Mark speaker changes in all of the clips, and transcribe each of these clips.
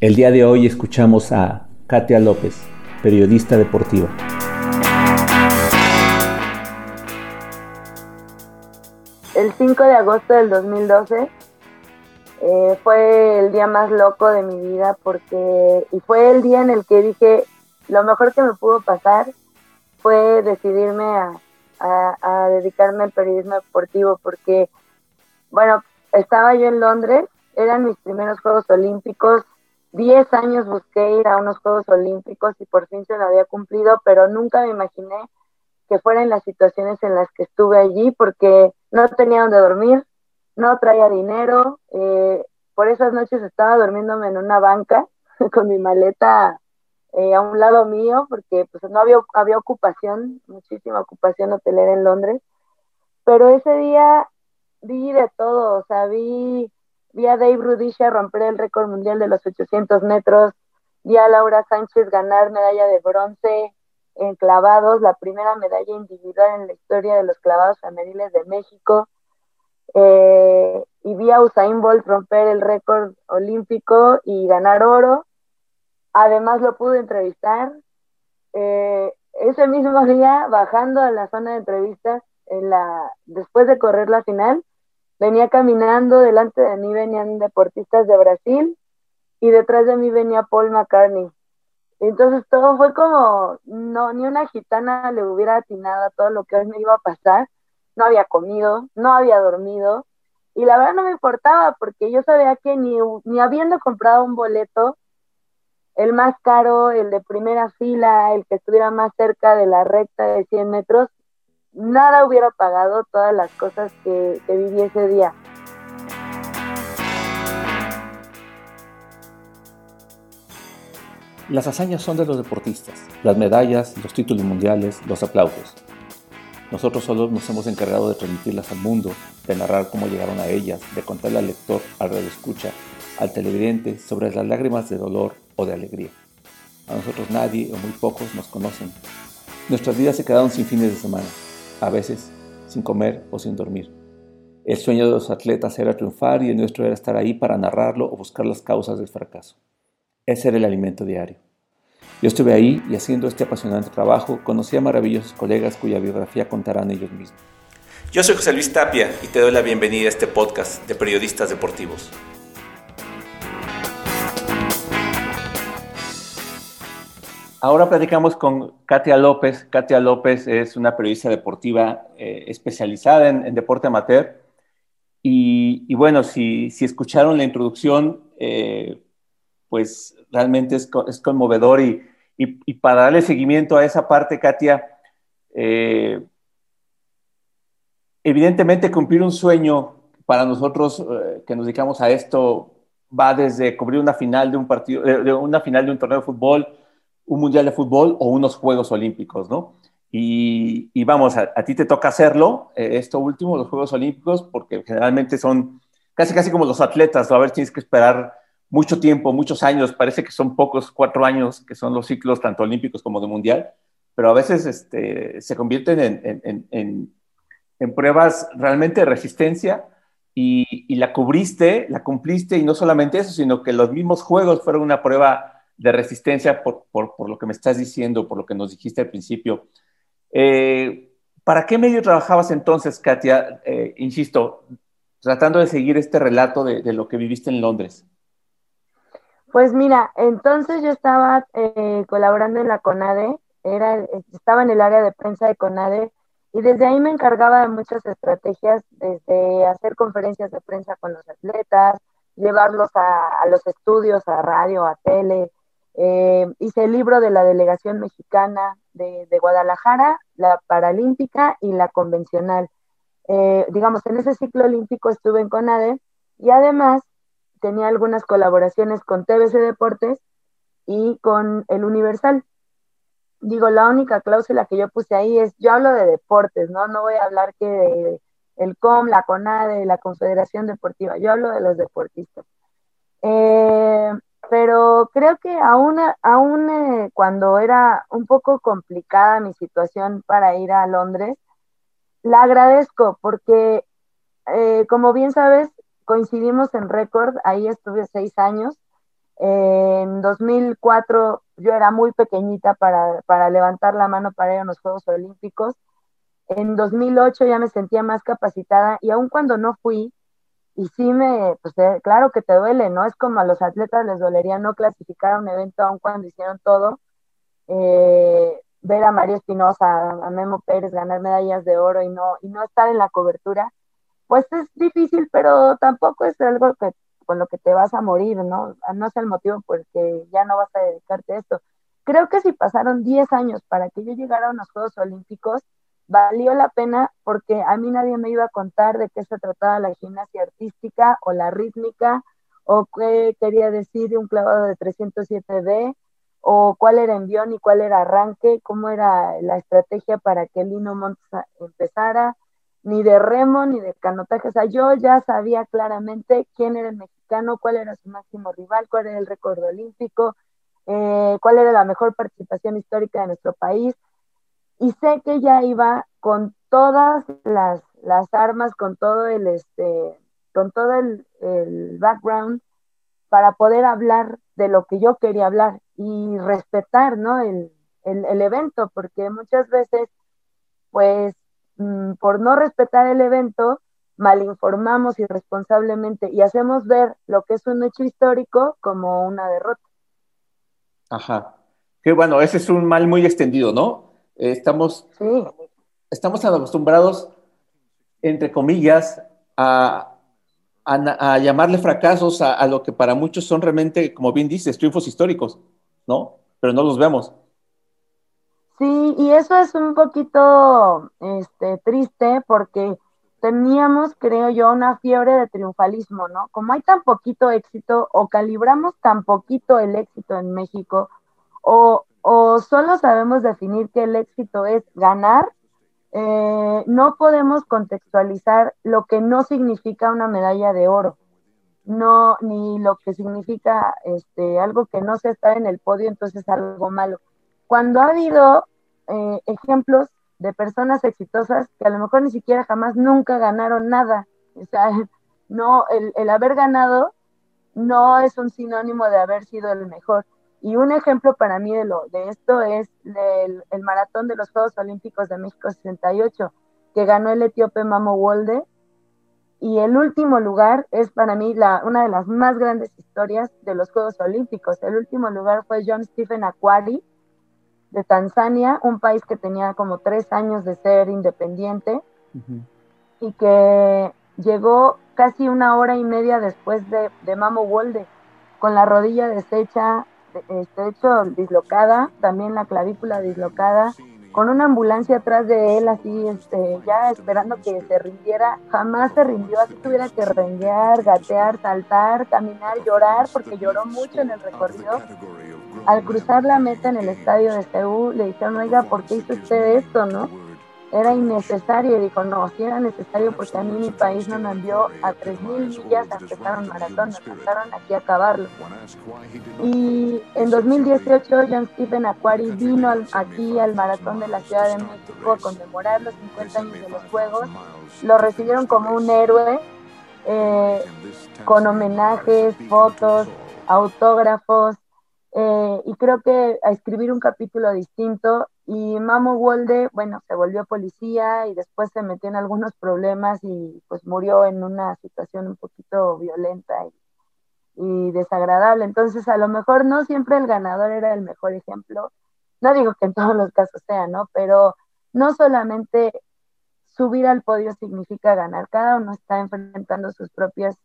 Speaker 1: El día de hoy escuchamos a Katia López, periodista deportiva.
Speaker 2: El 5 de agosto del 2012 eh, fue el día más loco de mi vida porque y fue el día en el que dije lo mejor que me pudo pasar fue decidirme a, a dedicarme al periodismo deportivo porque bueno estaba yo en Londres eran mis primeros Juegos Olímpicos 10 años busqué ir a unos Juegos Olímpicos y por fin se lo había cumplido, pero nunca me imaginé que fueran las situaciones en las que estuve allí porque no tenía donde dormir, no traía dinero, eh, por esas noches estaba durmiéndome en una banca con mi maleta eh, a un lado mío porque pues no había, había ocupación, muchísima ocupación hotelera en Londres, pero ese día vi de todo, o sea, vi vi a Dave Rudisha romper el récord mundial de los 800 metros, vi a Laura Sánchez ganar medalla de bronce en clavados, la primera medalla individual en la historia de los clavados femeniles de México, eh, y vi a Usain Bolt romper el récord olímpico y ganar oro. Además lo pude entrevistar. Eh, ese mismo día, bajando a la zona de entrevistas, después de correr la final, Venía caminando, delante de mí venían deportistas de Brasil y detrás de mí venía Paul McCartney. Entonces todo fue como, no, ni una gitana le hubiera atinado a todo lo que hoy me iba a pasar. No había comido, no había dormido y la verdad no me importaba porque yo sabía que ni, ni habiendo comprado un boleto, el más caro, el de primera fila, el que estuviera más cerca de la recta de 100 metros, nada hubiera pagado todas las cosas que, viví ese día.
Speaker 1: Las hazañas son de los deportistas, las medallas, los títulos mundiales, los aplausos. Nosotros solo nos hemos encargado de transmitirlas al mundo, de narrar cómo llegaron a ellas, de contarle al lector, al escucha, al televidente sobre las lágrimas de dolor o de alegría. A nosotros nadie o muy pocos nos conocen. Nuestras vidas se quedaron sin fines de semana, a veces sin comer o sin dormir. El sueño de los atletas era triunfar y el nuestro era estar ahí para narrarlo o buscar las causas del fracaso. Ese era el alimento diario. Yo estuve ahí y haciendo este apasionante trabajo conocí a maravillosos colegas cuya biografía contarán ellos mismos.
Speaker 3: Yo soy José Luis Tapia y te doy la bienvenida a este podcast de periodistas deportivos.
Speaker 1: Ahora platicamos con Katia López. Katia López es una periodista deportiva eh, especializada en, deporte amateur. Y, bueno, si, escucharon la introducción, eh, pues realmente es, conmovedor. Y, para darle seguimiento a esa parte, Katia, eh, evidentemente cumplir un sueño para nosotros que nos dedicamos a esto va desde cubrir una final de un partido, una final de un torneo de fútbol un mundial de fútbol o unos Juegos Olímpicos, ¿no? Y, vamos, a, ti te toca hacerlo, eh, esto último, los Juegos Olímpicos, porque generalmente son casi, casi como los atletas, ¿no? a ver, tienes que esperar mucho tiempo, muchos años, parece que son pocos, cuatro años, que son los ciclos tanto olímpicos como de mundial, pero a veces este, se convierten en, en, en, pruebas realmente de resistencia y, y la cubriste, la cumpliste, y no solamente eso, sino que los mismos juegos fueron una prueba de resistencia por, lo que me estás diciendo, por lo que nos dijiste al principio. Eh, ¿Para qué medio trabajabas entonces, Katia? Eh, insisto, tratando de seguir este relato de, lo que viviste en Londres.
Speaker 2: Pues mira, entonces yo estaba eh, colaborando en la CONADE, era, estaba en el área de prensa de CONADE y desde ahí me encargaba de muchas estrategias, desde hacer conferencias de prensa con los atletas, llevarlos a los estudios, a radio, a tele, eh, hice el libro de la delegación mexicana de, Guadalajara, la paralímpica y la convencional. Eh, digamos, en ese ciclo olímpico estuve en CONADE y además tenía algunas colaboraciones con TBC Deportes y con el Universal. Digo, la única cláusula que yo puse ahí es, yo hablo de deportes, ¿no? No voy a hablar que de el COM, la CONADE, la Confederación Deportiva, yo hablo de los deportistas. Eh, pero creo que aún, aún eh, cuando era un poco complicada mi situación para ir a Londres, la agradezco porque, eh, como bien sabes, coincidimos en récord, ahí estuve seis años En 2004 yo era muy pequeñita para, para levantar la mano para ir a los Juegos Olímpicos. En 2008 ya me sentía más capacitada y aun cuando no fui, y sí me, pues claro que te duele, ¿no? Es como a los atletas les dolería no clasificar a un evento aun cuando hicieron todo. Eh, ver a María Espinosa, a Memo Pérez ganar medallas de oro y no, y no estar en la cobertura, pues es difícil, pero tampoco es algo que, con lo que te vas a morir, ¿no? No es el motivo por que ya no vas a dedicarte a esto. Creo que si pasaron 10 años para que yo llegara a unos Juegos Olímpicos, valió la pena porque a mí nadie me iba a contar de qué se trataba la gimnasia artística o la rítmica o qué quería decir un clavado de 307D o cuál era envión y cuál era arranque, cómo era la estrategia para que Lino Montes empezara, ni de remo ni de canotaje. O sea, yo ya sabía claramente quién era el mexicano, cuál era su máximo rival, cuál era el récord olímpico, eh, cuál era la mejor participación histórica de nuestro país y sé que ella iba con todas las, las armas, con todo el, este, con todo el, el, background para poder hablar de lo que yo quería hablar y respetar, ¿no? El, el, el evento, porque muchas veces, pues, mmm, por no respetar el evento, malinformamos irresponsablemente y hacemos ver lo que es un hecho histórico como una derrota.
Speaker 1: Ajá. Que bueno, ese es un mal muy extendido, ¿no? Estamos, sí. estamos acostumbrados, entre comillas, a, a, a llamarle fracasos a, a, lo que para muchos son realmente, como bien dices, triunfos históricos, ¿no? Pero no los vemos.
Speaker 2: Sí, y eso es un poquito este, triste porque teníamos, creo yo, una fiebre de triunfalismo, ¿no? Como hay tan poquito éxito o calibramos tan poquito el éxito en México o o solo sabemos definir que el éxito es ganar, eh, no podemos contextualizar lo que no significa una medalla de oro, no, ni lo que significa este, algo que no se está en el podio, entonces algo malo. Cuando ha habido eh, ejemplos de personas exitosas que a lo mejor ni siquiera jamás nunca ganaron nada, o sea, no, el, el haber ganado no es un sinónimo de haber sido el mejor y un ejemplo para mí de, lo, de esto es el, el maratón de los Juegos Olímpicos de México 68, que ganó el etíope Mamo Wolde. Y el último lugar es para mí la, una de las más grandes historias de los Juegos Olímpicos. El último lugar fue John Stephen Aquari de Tanzania, un país que tenía como tres años de ser independiente uh -huh. y que llegó casi una hora y media después de, de Mamo Wolde, con la rodilla deshecha, este, hecho dislocada, también la clavícula dislocada, con una ambulancia atrás de él, así, este, ya esperando que se rindiera, jamás se rindió, así tuviera que renguear, gatear, saltar, caminar, llorar, porque lloró mucho en el recorrido. Al cruzar la meta en el estadio de Seúl, le dijeron, oiga, ¿por qué hizo usted esto, no? Era innecesario. Dijo, no, si era necesario porque a mí mi país no me envió a 3.000 millas a empezar un maratón, me mandaron aquí a acabarlo. Y en 2018 John Stephen Aquari vino aquí al maratón de la Ciudad de México a conmemorar los 50 años de los Juegos. Lo recibieron como un héroe, eh, con homenajes, fotos, autógrafos. Eh, y creo que a escribir un capítulo distinto y Mamo Wolde, bueno, se volvió policía y después se metió en algunos problemas y pues murió en una situación un poquito violenta y, y, desagradable. Entonces, a lo mejor no siempre el ganador era el mejor ejemplo. No digo que en todos los casos sea, ¿no? Pero no solamente subir al podio significa ganar. Cada uno está enfrentando sus propias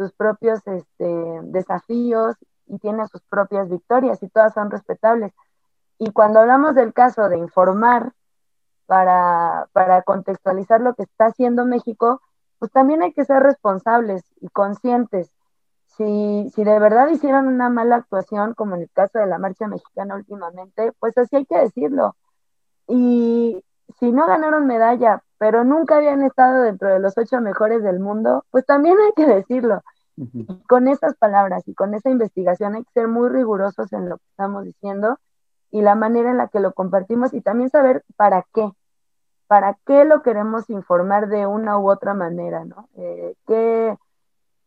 Speaker 2: sus propios este, desafíos y tiene sus propias victorias y todas son respetables y cuando hablamos del caso de informar para, para contextualizar lo que está haciendo México, pues también hay que ser responsables y conscientes. Si, si de verdad hicieron una mala actuación, como en el caso de la marcha mexicana últimamente, pues así hay que decirlo. Y si no ganaron medalla, pero nunca habían estado dentro de los ocho mejores del mundo, pues también hay que decirlo. Uh -huh. Con esas palabras y con esa investigación hay que ser muy rigurosos en lo que estamos diciendo y la manera en la que lo compartimos y también saber para qué, para qué lo queremos informar de una u otra manera, ¿no? Eh, ¿qué,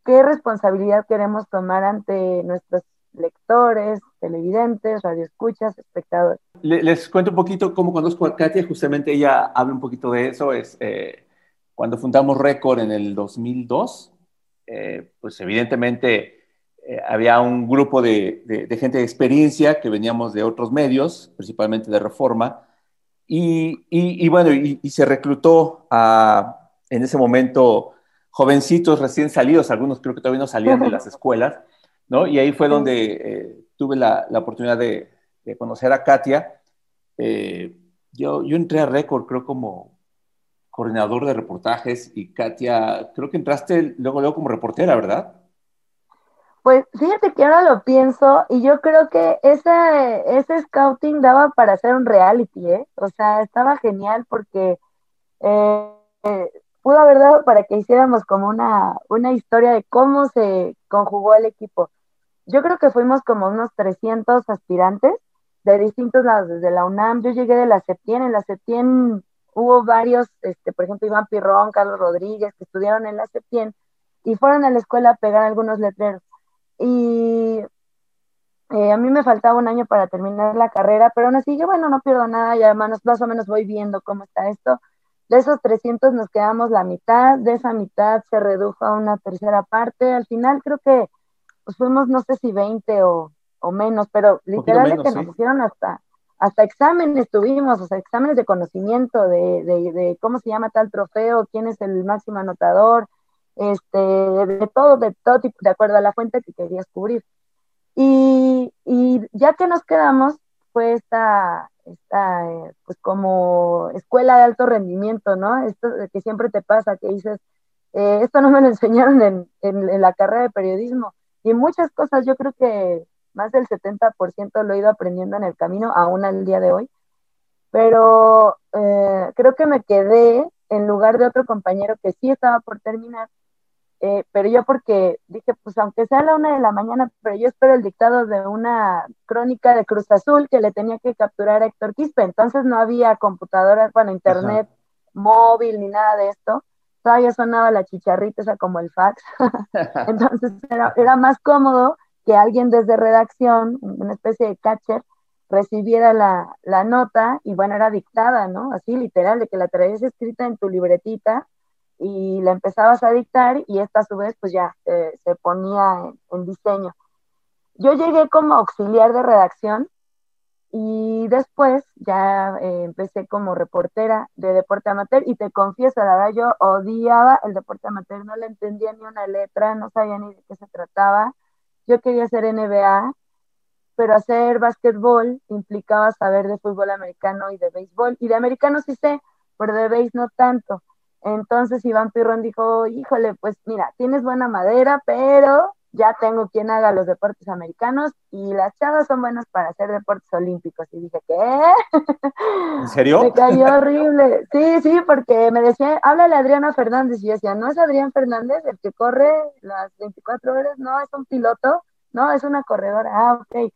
Speaker 2: ¿Qué responsabilidad queremos tomar ante nuestros, lectores, televidentes, radioescuchas, espectadores.
Speaker 1: Les cuento un poquito cómo conozco a Katia, justamente ella habla un poquito de eso, es eh, cuando fundamos Record en el 2002, eh, pues evidentemente eh, había un grupo de, gente de experiencia que veníamos de otros medios, principalmente de Reforma, y, bueno, y, se reclutó en ese momento, jovencitos recién salidos, algunos creo que todavía no salían de las escuelas, ¿no? Y ahí fue donde eh, tuve la, oportunidad de, conocer a Katia. Eh, yo, entré a Record, creo, como coordinador de reportajes y Katia, creo que entraste luego, luego como reportera, ¿verdad?
Speaker 2: Pues fíjate que ahora lo pienso y yo creo que ese, ese scouting daba para hacer un reality, ¿eh? O sea, estaba genial porque eh, pudo haber dado para que hiciéramos como una, una historia de cómo se conjugó el equipo. Yo creo que fuimos como unos 300 aspirantes de distintos lados, desde la UNAM, yo llegué de la Septien, en la Septien hubo varios, este, por ejemplo, Iván Pirrón, Carlos Rodríguez, que estudiaron en la Septien y fueron a la escuela a pegar algunos letreros. Y eh, a mí me faltaba un año para terminar la carrera, pero aún así, yo, bueno, no pierdo nada, ya más, más o menos voy viendo cómo está esto. De esos 300 nos quedamos la mitad, de esa mitad se redujo a una tercera parte. Al final creo que pues fuimos no sé si 20 o, o menos, pero literalmente nos hicieron hasta, hasta exámenes tuvimos, o sea, exámenes de conocimiento de, de, de, cómo se llama tal trofeo, quién es el máximo anotador, este, de todo, de todo tipo, de acuerdo a la fuente que querías cubrir. Y, y ya que nos quedamos, fue esta, esta eh, pues como escuela de alto rendimiento, ¿no? Esto que siempre te pasa, que dices, eh, esto no me lo enseñaron en, en, la carrera de periodismo. Y muchas cosas, yo creo que más del 70% lo he ido aprendiendo en el camino, aún al día de hoy. Pero eh, creo que me quedé en lugar de otro compañero que sí estaba por terminar, eh, pero yo porque dije, pues aunque sea a la una de la mañana, pero yo espero el dictado de una crónica de Cruz Azul que le tenía que capturar a Héctor Quispe, entonces no había computadoras, bueno, internet móvil ni nada de esto, todavía sonaba la chicharrita esa como el fax, entonces era, era más cómodo que alguien desde redacción, una especie de catcher, recibiera la, la, nota y bueno, era dictada, ¿no? Así literal, de que la traías escrita en tu libretita y la empezabas a dictar y esta a su vez pues ya eh, se ponía en, diseño. Yo llegué como auxiliar de redacción y después ya eh, empecé como reportera de deporte amateur y te confieso, la verdad yo odiaba el deporte amateur, no le entendía ni una letra, no sabía ni de qué se trataba. Yo quería hacer NBA, pero hacer básquetbol implicaba saber de fútbol americano y de béisbol. Y de americano sí sé, pero de béis no tanto. Entonces Iván Pirrón dijo, híjole, pues mira, tienes buena madera, pero ya tengo quien haga los deportes americanos y las chavas son buenas para hacer deportes olímpicos. Y dije, ¿qué?
Speaker 1: ¿En serio?
Speaker 2: Me cayó horrible. Sí, sí, porque me decía, háblale a Adriana Fernández. Y yo decía, ¿no es Adrián Fernández el que corre las 24 horas? No, es un piloto. No, es una corredora. Ah, ok.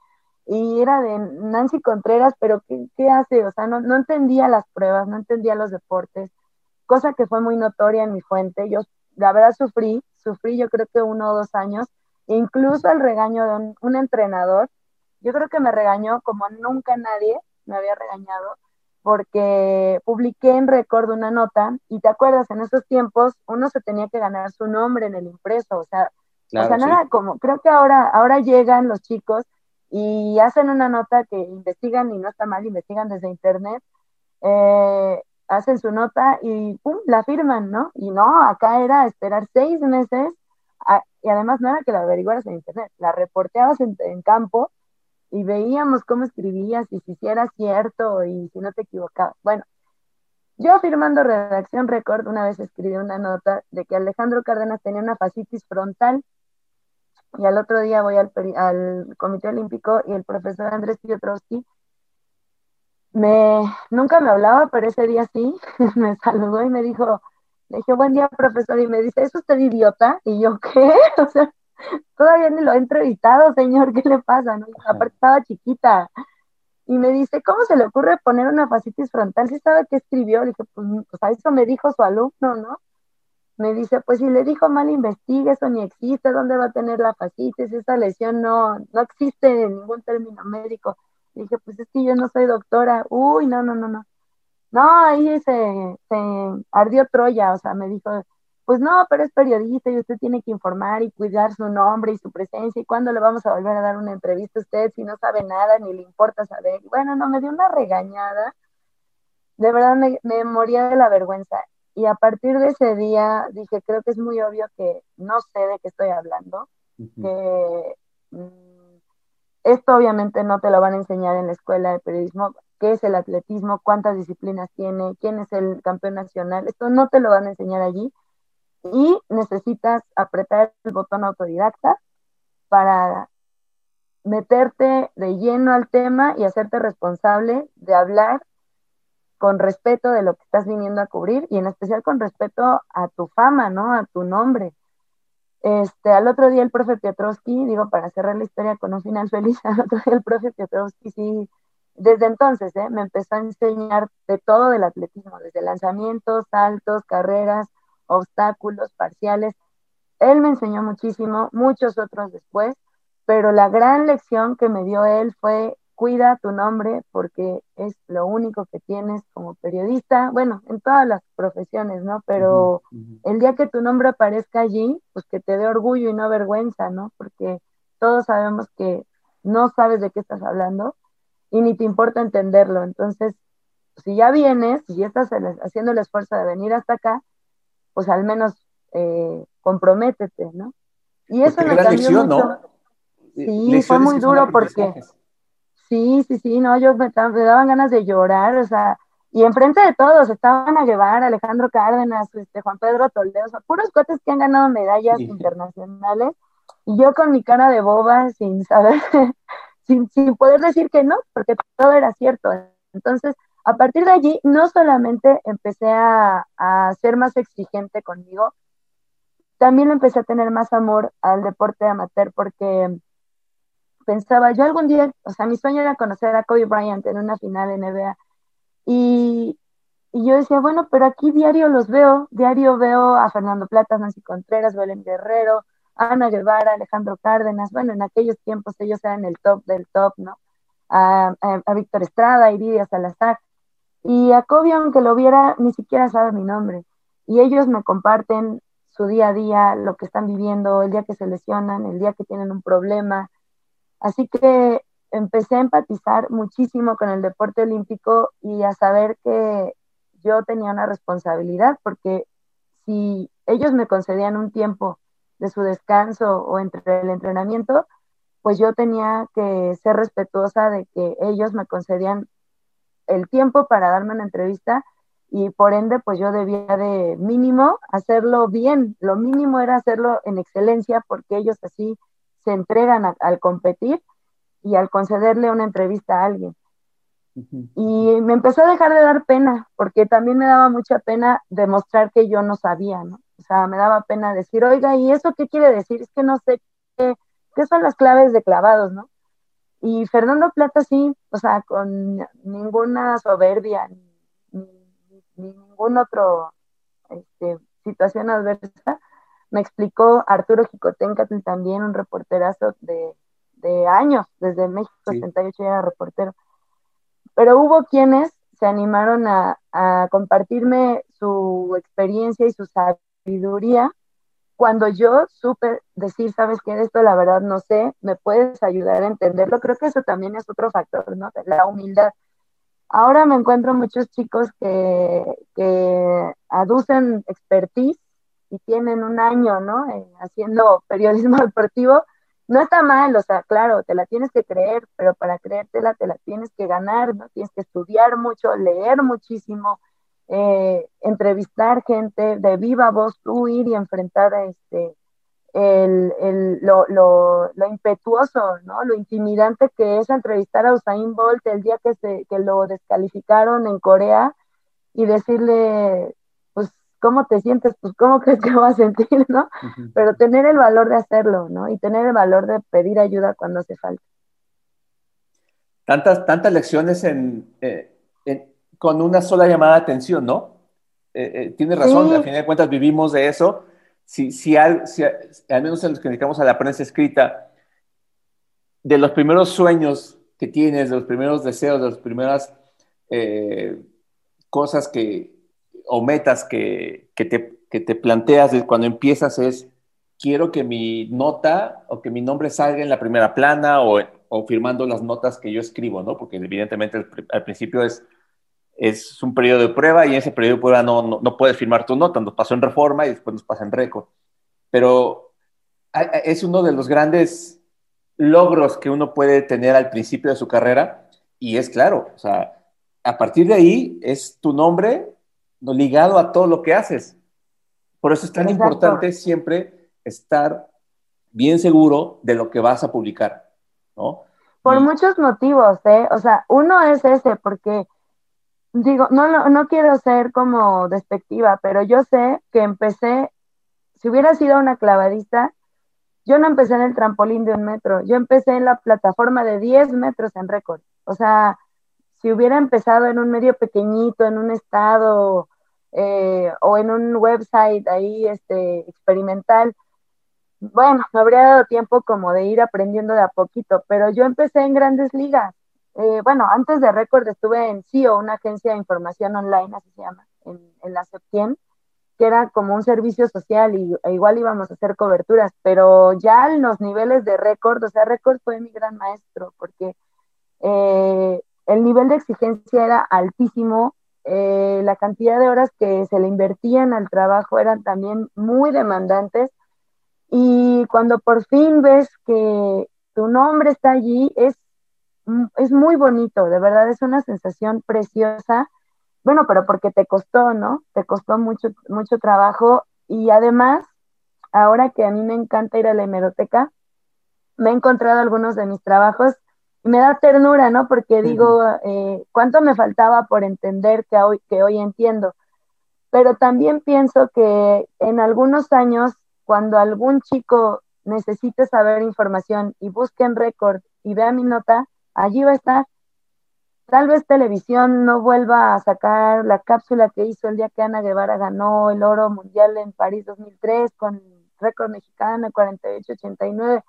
Speaker 2: Y era de Nancy Contreras, pero ¿qué, qué hace? O sea, no, no entendía las pruebas, no entendía los deportes cosa que fue muy notoria en mi fuente. Yo, la verdad, sufrí, sufrí yo creo que uno o dos años, incluso el regaño de un, entrenador. Yo creo que me regañó como nunca nadie me había regañado, porque publiqué en récord una nota, y te acuerdas, en esos tiempos uno se tenía que ganar su nombre en el impreso, o sea, o sea, nada como, creo que ahora, ahora llegan los chicos y hacen una nota que investigan y no está mal, investigan desde internet, eh, hacen su nota y pum, la firman, ¿no? Y no, acá era esperar seis meses y además no era que la averiguaras en internet, la reporteabas en, campo y veíamos cómo escribías y si era cierto y si no te equivocabas. Bueno, yo firmando Redacción Record una vez escribí una nota de que Alejandro Cárdenas tenía una fascitis frontal y al otro día voy al, al Comité Olímpico y el profesor Andrés Piotrowski me, nunca me hablaba, pero ese día sí, me saludó y me dijo, le dije, buen día, profesor, y me dice, ¿es usted idiota? Y yo, ¿qué? O sea, todavía ni lo he entrevistado, señor, ¿qué le pasa? ¿no? Aparte estaba chiquita. Y me dice, ¿cómo se le ocurre poner una fascitis frontal? ¿Sí sabe qué escribió? Le dije, pues, pues a eso me dijo su alumno, ¿no? me dice, pues si le dijo mal, investigue, eso ni existe, ¿dónde va a tener la fascitis? Esa lesión no, no existe en ningún término médico. Dije, pues es que yo no soy doctora. Uy, no, no, no, no. No, ahí se, se ardió Troya, o sea, me dijo, pues no, pero es periodista y usted tiene que informar y cuidar su nombre y su presencia. ¿Y cuándo le vamos a volver a dar una entrevista a usted si no sabe nada ni le importa saber? Bueno, no, me dio una regañada. De verdad me, me moría de la vergüenza. Y a partir de ese día dije, creo que es muy obvio que no sé de qué estoy hablando, que mm, esto obviamente no te lo van a enseñar en la escuela de periodismo, qué es el atletismo, cuántas disciplinas tiene, quién es el campeón nacional, esto no te lo van a enseñar allí y necesitas apretar el botón autodidacta para meterte de lleno al tema y hacerte responsable de hablar con respeto de lo que estás viniendo a cubrir y en especial con respeto a tu fama, ¿no? A tu nombre. Este, al otro día el profe Piotrowski, digo, para cerrar la historia con un final feliz, al otro día el profe Piotrowski sí, desde entonces, ¿eh? me empezó a enseñar de todo del atletismo, desde lanzamientos, saltos, carreras, obstáculos, parciales. Él me enseñó muchísimo, muchos otros después, pero la gran lección que me dio él fue cuida tu nombre porque es lo único que tienes como periodista, bueno, en todas las profesiones, ¿no? Pero el día que tu nombre aparezca allí, pues que te dé orgullo y no vergüenza, ¿no? Porque todos sabemos que no sabes de qué estás hablando y ni te importa entenderlo. Entonces, si ya vienes y ya estás haciendo el esfuerzo de venir hasta acá, pues al menos eh, comprométete, ¿no?
Speaker 1: Y eso me cambió mucho. ¿no?
Speaker 2: Sí, fue muy duro porque Sí, sí, sí, no, yo me, daban ganas de llorar, o sea, y enfrente de todos estaban a llevar Alejandro Cárdenas, este, Juan Pedro Toledo, o sea, puros cotes que han ganado medallas internacionales, y yo con mi cara de boba, sin saber, sin, sin poder decir que no, porque todo era cierto. Entonces, a partir de allí, no solamente empecé a, a ser más exigente conmigo, también empecé a tener más amor al deporte amateur, porque pensaba, yo algún día, o sea, mi sueño era conocer a Kobe Bryant en una final de NBA. Y, y yo decía, bueno, pero aquí diario los veo, diario veo a Fernando Plata, Nancy Contreras, Belén Guerrero, Ana Guevara, Alejandro Cárdenas, bueno, en aquellos tiempos ellos eran el top del top, ¿no? A, a, Víctor Estrada, Iridia Salazar. Y a Kobe, aunque lo viera, ni siquiera sabe mi nombre. Y ellos me comparten su día a día, lo que están viviendo, el día que se lesionan, el día que tienen un problema, Así que empecé a empatizar muchísimo con el deporte olímpico y a saber que yo tenía una responsabilidad, porque si ellos me concedían un tiempo de su descanso o entre el entrenamiento, pues yo tenía que ser respetuosa de que ellos me concedían el tiempo para darme una entrevista y por ende pues yo debía de mínimo hacerlo bien, lo mínimo era hacerlo en excelencia porque ellos así se entregan al competir y al concederle una entrevista a alguien. Y me empezó a dejar de dar pena, porque también me daba mucha pena demostrar que yo no sabía, ¿no? O sea, me daba pena decir, oiga, ¿y eso qué quiere decir? Es que no sé qué, qué son las claves de clavados, ¿no? Y Fernando Plata sí, o sea, con ninguna soberbia, ni, ningún otro este, situación adversa, me explicó Arturo Jicotencatl también, un reporterazo de, años, desde México 78 ya era reportero. Pero hubo quienes se animaron a, compartirme su experiencia y su sabiduría cuando yo supe decir, sabes qué, de esto la verdad no sé, me puedes ayudar a entenderlo. Creo que eso también es otro factor, ¿no? La humildad. Ahora me encuentro muchos chicos que, que aducen expertise y tienen un año, ¿no? haciendo periodismo deportivo, no está mal, o sea, claro, te la tienes que creer, pero para creértela te la tienes que ganar, ¿no? Tienes que estudiar mucho, leer muchísimo, eh, entrevistar gente de viva voz, tú ir y enfrentar a este, el, el, lo, lo, lo, impetuoso, ¿no? Lo intimidante que es entrevistar a Usain Bolt el día que, se, que lo descalificaron en Corea y decirle, ¿cómo te sientes? Pues cómo crees que vas a sentir, ¿no? Pero tener el valor de hacerlo, ¿no? Y tener el valor de pedir ayuda cuando hace falta.
Speaker 1: Tantas, tantas lecciones en, eh, con una sola llamada de atención, ¿no? eh, eh, tienes razón, al final de cuentas vivimos de eso. Si, si, al, al menos en los que dedicamos a la prensa escrita, de los primeros sueños que tienes, de los primeros deseos, de las primeras cosas que, o metas que, que, te, que te planteas cuando empiezas es, quiero que mi nota o que mi nombre salga en la primera plana o, o firmando las notas que yo escribo, ¿no? Porque evidentemente al principio es es un periodo de prueba y en ese periodo de prueba no, no, puedes firmar tu nota, nos pasó en reforma y después nos pasa en récord. Pero es uno de los grandes logros que uno puede tener al principio de su carrera y es claro, o sea, a partir de ahí es tu nombre ligado a todo lo que haces. Por eso es tan importante siempre estar bien seguro de lo que vas a publicar, ¿no?
Speaker 2: Por muchos motivos, ¿eh? O sea, uno es ese, porque digo, no, no quiero ser como despectiva, pero yo sé que empecé, si hubiera sido una clavadista, yo no empecé en el trampolín de un metro, yo empecé en la plataforma de 10 metros en récord. O sea, si hubiera empezado en un medio pequeñito, en un estado eh, o en un website ahí este, experimental, bueno, me habría dado tiempo como de ir aprendiendo de a poquito, pero yo empecé en grandes ligas. Eh, bueno, antes de Record estuve en CIO, una agencia de información online, así se llama, en, la Septien, que era como un servicio social y e igual íbamos a hacer coberturas, pero ya en los niveles de Record, o sea, Record fue mi gran maestro, porque eh, el nivel de exigencia era altísimo, eh, la cantidad de horas que se le invertían al trabajo eran también muy demandantes, y cuando por fin ves que tu nombre está allí, es Mm, es muy bonito, de verdad es una sensación preciosa. Bueno, pero porque te costó, ¿no? Te costó mucho, mucho trabajo y además, ahora que a mí me encanta ir a la hemeroteca, me he encontrado algunos de mis trabajos me da ternura, ¿no? Porque digo, eh, ¿cuánto me faltaba por entender que hoy, que hoy entiendo? Pero también pienso que en algunos años, cuando algún chico necesite saber información y busque en récord y vea mi nota, allí va a estar. Tal vez televisión no vuelva a sacar la cápsula que hizo el día que Ana Guevara ganó el oro mundial en París 2003 con récord mexicano 48-89.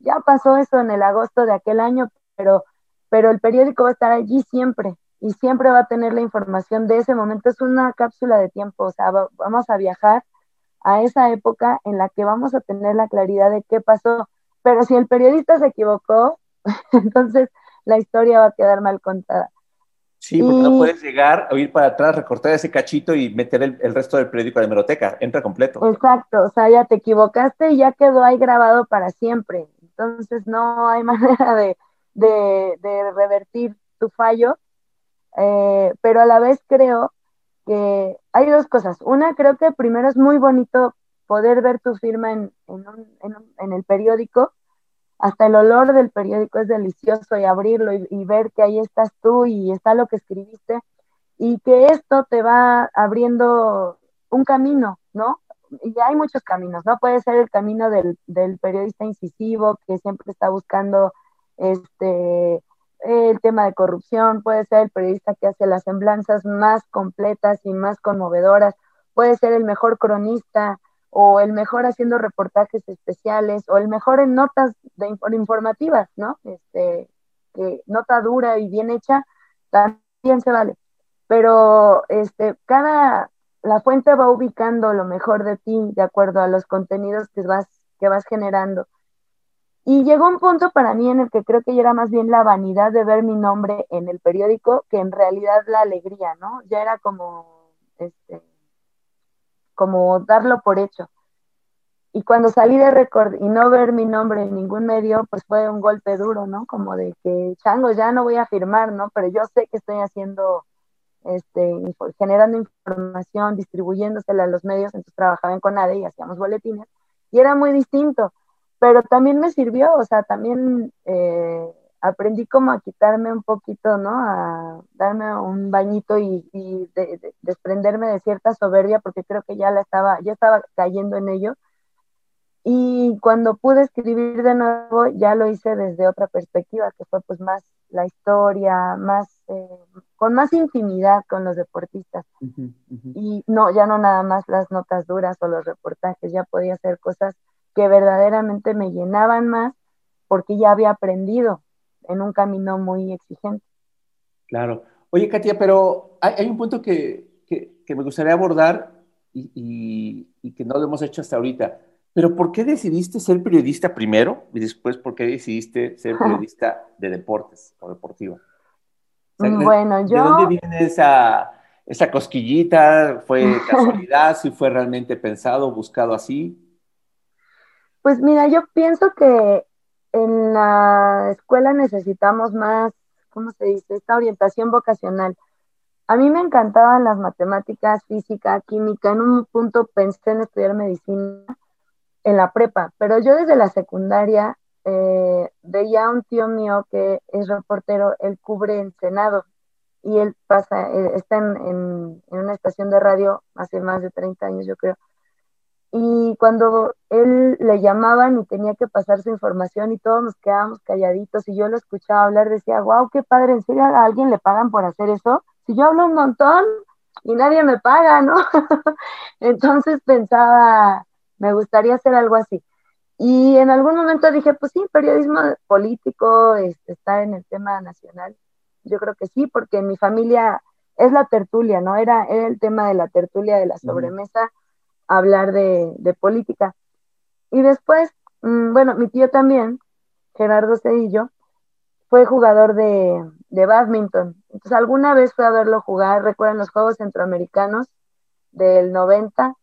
Speaker 2: Ya pasó eso en el agosto de aquel año, pero, pero el periódico va a estar allí siempre y siempre va a tener la información de ese momento. Es una cápsula de tiempo, o sea, vamos a viajar a esa época en la que vamos a tener la claridad de qué pasó. Pero si el periodista se equivocó, entonces la historia va a quedar mal contada.
Speaker 1: Sí, porque no puedes llegar o ir para atrás, recortar ese cachito y meter el, resto del periódico a la hemeroteca. Entra completo.
Speaker 2: Exacto, o sea, ya te equivocaste y ya quedó ahí grabado para siempre. Entonces no hay manera de, revertir tu fallo, eh, pero a la vez creo que hay dos cosas. Una, creo que primero es muy bonito poder ver tu firma en, en el periódico hasta el olor del periódico es delicioso y abrirlo y, ver que ahí estás tú y está lo que escribiste y que esto te va abriendo un camino, ¿no? Y hay muchos caminos, ¿no? Puede ser el camino del, periodista incisivo que siempre está buscando este el tema de corrupción, puede ser el periodista que hace las semblanzas más completas y más conmovedoras, puede ser el mejor cronista, o el mejor haciendo reportajes especiales, o el mejor en notas de informativas, ¿no? Este, que nota dura y bien hecha, también se vale. Pero este, cada, la fuente va ubicando lo mejor de ti de acuerdo a los contenidos que vas, que vas generando. Y llegó un punto para mí en el que creo que ya era más bien la vanidad de ver mi nombre en el periódico que en realidad la alegría, ¿no? Ya era como, este, como darlo por hecho. Y cuando salí de récord y no ver mi nombre en ningún medio, pues fue un golpe duro, ¿no? Como de que, chango, ya no voy a firmar, ¿no? Pero yo sé que estoy haciendo, este, generando información, distribuyéndosela a los medios, entonces trabajaba en CONADE y hacíamos boletines, y era muy distinto, pero también me sirvió, o sea, también eh, aprendí como a quitarme un poquito, ¿no? A darme un bañito y, desprenderme de cierta soberbia porque creo que ya la estaba, ya estaba cayendo en ello. Y cuando pude escribir de nuevo, ya lo hice desde otra perspectiva, que fue pues más la historia, más, eh, con más intimidad con los deportistas. Y no, ya no nada más las notas duras o los reportajes, ya podía hacer cosas que verdaderamente me llenaban más porque ya había aprendido en un camino muy exigente.
Speaker 1: Claro. Oye, Katia, pero hay, un punto que, que, me gustaría abordar y, y que no lo hemos hecho hasta ahorita pero ¿por qué decidiste ser periodista primero y después por qué decidiste ser periodista de deportes o deportiva?
Speaker 2: bueno, yo...
Speaker 1: ¿De dónde viene esa, esa cosquillita? ¿Fue casualidad? ¿Si fue realmente pensado, buscado así?
Speaker 2: Pues mira, yo pienso que en la escuela necesitamos más, ¿cómo se dice? Esta orientación vocacional. A mí me encantaban las matemáticas, física, química. En un punto pensé en estudiar medicina en la prepa, pero yo desde la secundaria eh, veía a un tío mío que es reportero, él cubre en Senado y él pasa, eh, está en, una estación de radio hace más de 30 años, yo creo. Y cuando él le llamaban y tenía que pasar su información y todos nos quedábamos calladitos y yo lo escuchaba hablar, decía, wow, qué padre, ¿en serio a alguien le pagan por hacer eso? Si yo hablo un montón y nadie me paga, ¿no? Entonces pensaba, me gustaría hacer algo así. Y en algún momento dije, pues sí, periodismo político, este, estar en el tema nacional. Yo creo que sí, porque en mi familia es la tertulia, ¿no? Era, el tema de la tertulia, de la sobremesa, hablar de, política. Y después, mm, bueno, mi tío también, Gerardo Cedillo, fue jugador de, de badminton. Entonces, alguna vez fue a verlo jugar, recuerden los Juegos Centroamericanos del 90,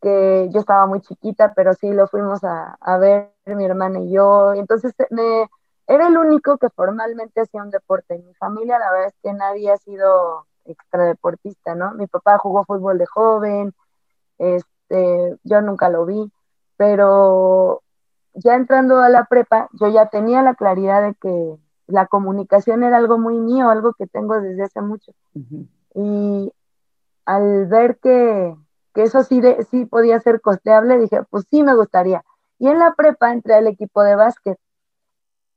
Speaker 2: que yo estaba muy chiquita, pero sí lo fuimos a, ver mi hermana y yo. Entonces me, era el único que formalmente hacía un deporte. En mi familia la verdad es que nadie ha sido extradeportista, ¿no? Mi papá jugó fútbol de joven, este, yo nunca lo vi, pero ya entrando a la prepa, yo ya tenía la claridad de que la comunicación era algo muy mío, algo que tengo desde hace mucho. Y al ver que, que eso sí, de, sí podía ser costeable, dije, pues sí me gustaría. Y en la prepa entré al equipo de básquet.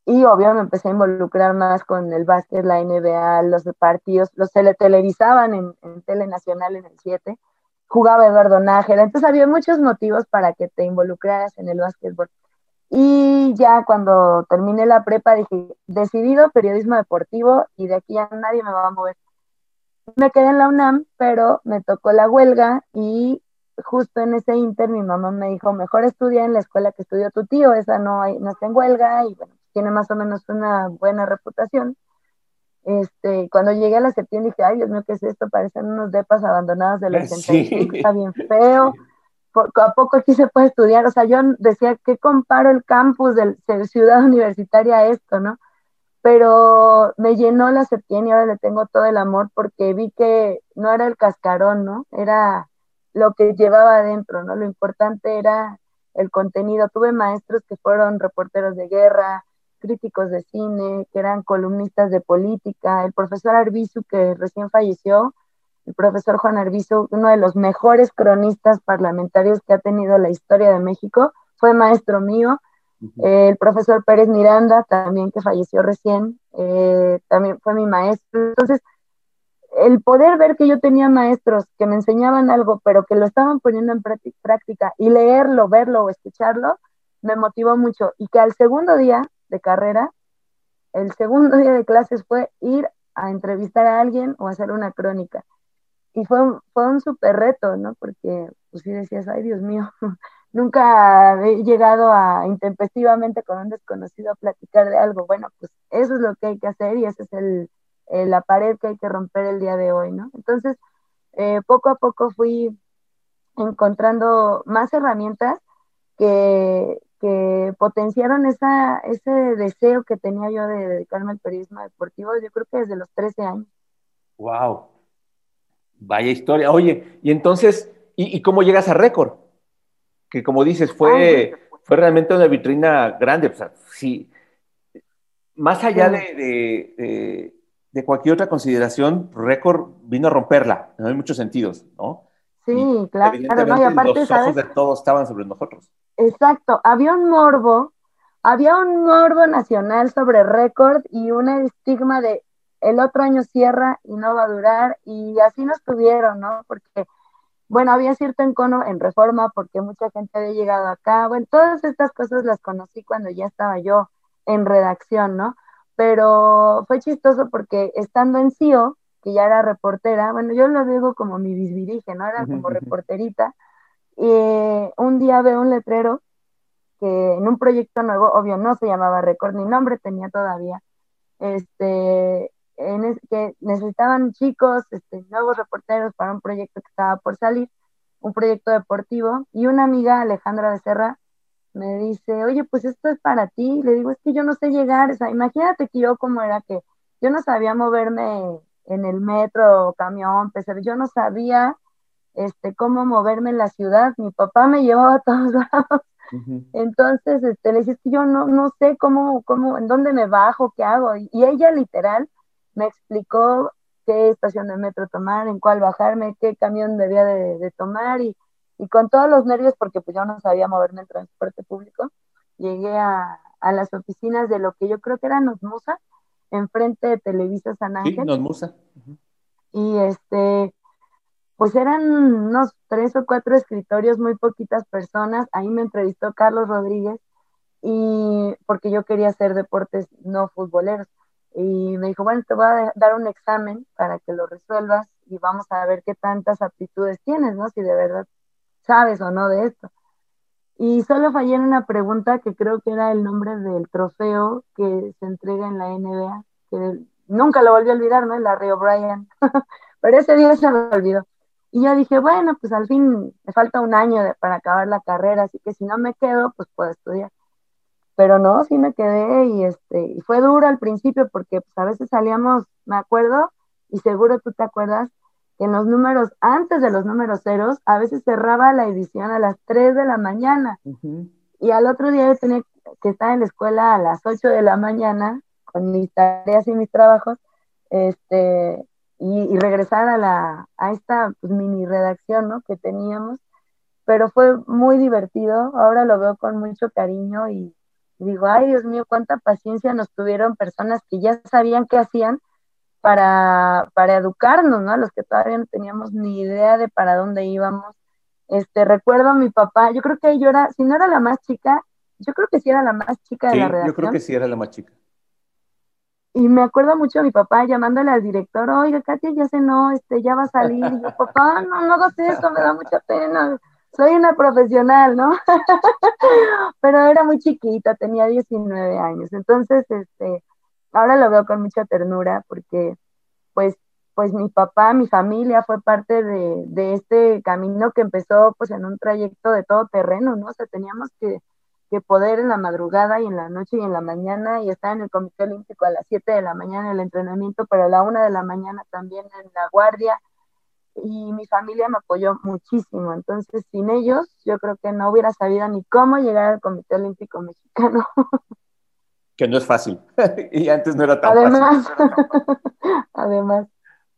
Speaker 2: Y obvio me empecé a involucrar más con el básquet, la NBA, los partidos, los se televisaban en, en Telenacional en el 7. Jugaba Eduardo Nájera. Entonces había muchos motivos para que te involucraras en el básquetbol. Y ya cuando terminé la prepa dije, decidido periodismo deportivo y de aquí ya nadie me va a mover me quedé en la UNAM, pero me tocó la huelga y justo en ese inter mi mamá me dijo, mejor estudia en la escuela que estudió tu tío, esa no, hay, no está en huelga y bueno, tiene más o menos una buena reputación. Este, cuando llegué a la septiembre dije, ay Dios mío, ¿qué es esto? Parecen unos depas abandonados del 85, está bien feo. ¿A poco aquí se puede estudiar? O sea, yo decía, ¿qué comparo el campus de Ciudad Universitaria a esto, no? pero me llenó la septiembre y ahora le tengo todo el amor porque vi que no era el cascarón, ¿no? Era lo que llevaba adentro, ¿no? Lo importante era el contenido. Tuve maestros que fueron reporteros de guerra, críticos de cine, que eran columnistas de política, el profesor Arbizu que recién falleció, el profesor Juan Arbizu, uno de los mejores cronistas parlamentarios que ha tenido la historia de México, fue maestro mío el profesor Pérez Miranda, también que falleció recién, eh, también fue mi maestro. Entonces, el poder ver que yo tenía maestros que me enseñaban algo, pero que lo estaban poniendo en práctica y leerlo, verlo o escucharlo, me motivó mucho. Y que al segundo día de carrera, el segundo día de clases fue ir a entrevistar a alguien o hacer una crónica. Y fue, fue un súper reto, ¿no? Porque pues sí decías, ay Dios mío, nunca he llegado a intempestivamente con un desconocido a platicar de algo. Bueno, pues eso es lo que hay que hacer y esa es el, la pared que hay que romper el día de hoy, ¿no? Entonces, eh, poco a poco fui encontrando más herramientas que, que potenciaron esa, ese deseo que tenía yo de dedicarme al periodismo deportivo, yo creo que desde los 13 años.
Speaker 1: ¡Wow! Vaya historia. Oye, y entonces, ¿y, y cómo llegas a récord? que como dices, fue, fue realmente una vitrina grande. O sea, sí, más allá de, de, cualquier otra consideración, récord vino a romperla, en muchos sentidos, ¿no?
Speaker 2: Sí, claro, no, y aparte,
Speaker 1: los ojos de todos estaban sobre nosotros.
Speaker 2: Exacto, había un morbo, había un morbo nacional sobre récord y un estigma de el otro año cierra y no va a durar y así nos tuvieron, ¿no? Porque, bueno, había cierto encono en reforma porque mucha gente había llegado acá, bueno, todas estas cosas las conocí cuando ya estaba yo en redacción, ¿no? Pero fue chistoso porque estando en CIO, que ya era reportera, bueno, yo lo digo como mi bisbirige, ¿no? Era como reporterita, y un día veo un letrero que en un proyecto nuevo, obvio no se llamaba Record, ni nombre tenía todavía, este, que necesitaban chicos, este, nuevos reporteros para un proyecto que estaba por salir, un proyecto deportivo, y una amiga, Alejandra Becerra, me dice, oye, pues esto es para ti. Le digo, es que yo no sé llegar, o sea, imagínate que yo como era que yo no sabía moverme en el metro, camión, pesar, yo no sabía este, cómo moverme en la ciudad, mi papá me llevaba a todos lados. Entonces, este, le dije, es que yo no, no sé cómo, cómo, en dónde me bajo, qué hago. Y, ella literal me explicó qué estación de metro tomar, en cuál bajarme, qué camión debía de, tomar y, y, con todos los nervios, porque pues yo no sabía moverme en transporte público, llegué a, a las oficinas de lo que yo creo que era Nosmusa, enfrente de Televisa San Ángel.
Speaker 1: Sí, Nosmusa.
Speaker 2: Y este, pues eran unos tres o cuatro escritorios, muy poquitas personas. Ahí me entrevistó Carlos Rodríguez y porque yo quería hacer deportes no futboleros. Y me dijo, bueno, te voy a dar un examen para que lo resuelvas y vamos a ver qué tantas aptitudes tienes, ¿no? Si de verdad sabes o no de esto. Y solo fallé en una pregunta que creo que era el nombre del trofeo que se entrega en la NBA, que nunca lo volví a olvidar, ¿no? La Río Bryan. Pero ese día se me olvidó. Y yo dije, bueno, pues al fin me falta un año para acabar la carrera, así que si no me quedo, pues puedo estudiar. Pero no, sí me quedé y, este, y fue duro al principio porque pues, a veces salíamos, me acuerdo, y seguro tú te acuerdas, en los números, antes de los números ceros, a veces cerraba la edición a las 3 de la mañana. Y al otro día yo tenía que estar en la escuela a las 8 de la mañana con mis tareas y mis trabajos, este, y, regresar a, la, a esta pues, mini redacción ¿no? que teníamos. Pero fue muy divertido, ahora lo veo con mucho cariño y digo, ay Dios mío, cuánta paciencia nos tuvieron personas que ya sabían qué hacían para, para educarnos, ¿no? Los que todavía no teníamos ni idea de para dónde íbamos. Este, recuerdo a mi papá, yo creo que yo era, si no era la más chica, yo creo que sí era la más chica de la redacción.
Speaker 1: Yo creo que sí era la más chica.
Speaker 2: Y me acuerdo mucho a mi papá llamándole al director, oiga, Katia ya se no, este, ya va a salir. Y yo, papá, no, no hagas eso, me da mucha pena. Soy una profesional, ¿no? Pero era muy chiquita, tenía 19 años. Entonces, este, ahora lo veo con mucha ternura porque pues pues mi papá, mi familia fue parte de, de, este camino que empezó pues en un trayecto de todo terreno, ¿no? O sea, teníamos que, que, poder en la madrugada y en la noche y en la mañana y estar en el Comité Olímpico a las 7 de la mañana en el entrenamiento, pero a la 1 de la mañana también en la guardia y mi familia me apoyó muchísimo, entonces sin ellos yo creo que no hubiera sabido ni cómo llegar al Comité Olímpico Mexicano.
Speaker 1: que no es fácil. y antes no era tan
Speaker 2: además,
Speaker 1: fácil.
Speaker 2: además.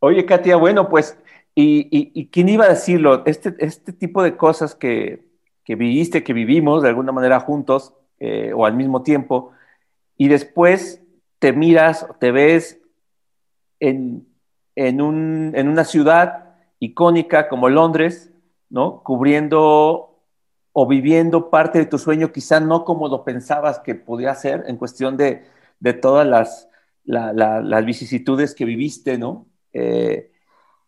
Speaker 1: Oye, Katia, bueno, pues, ¿y, quién iba a decirlo? Este, este tipo de cosas que, que viviste, que vivimos de alguna manera juntos eh, o al mismo tiempo, y después te miras, te ves en, en, un, en una ciudad icónica como Londres, ¿no? Cubriendo o viviendo parte de tu sueño, quizá no como lo pensabas que podía ser en cuestión de, de todas las, las vicisitudes que viviste, ¿no? Eh,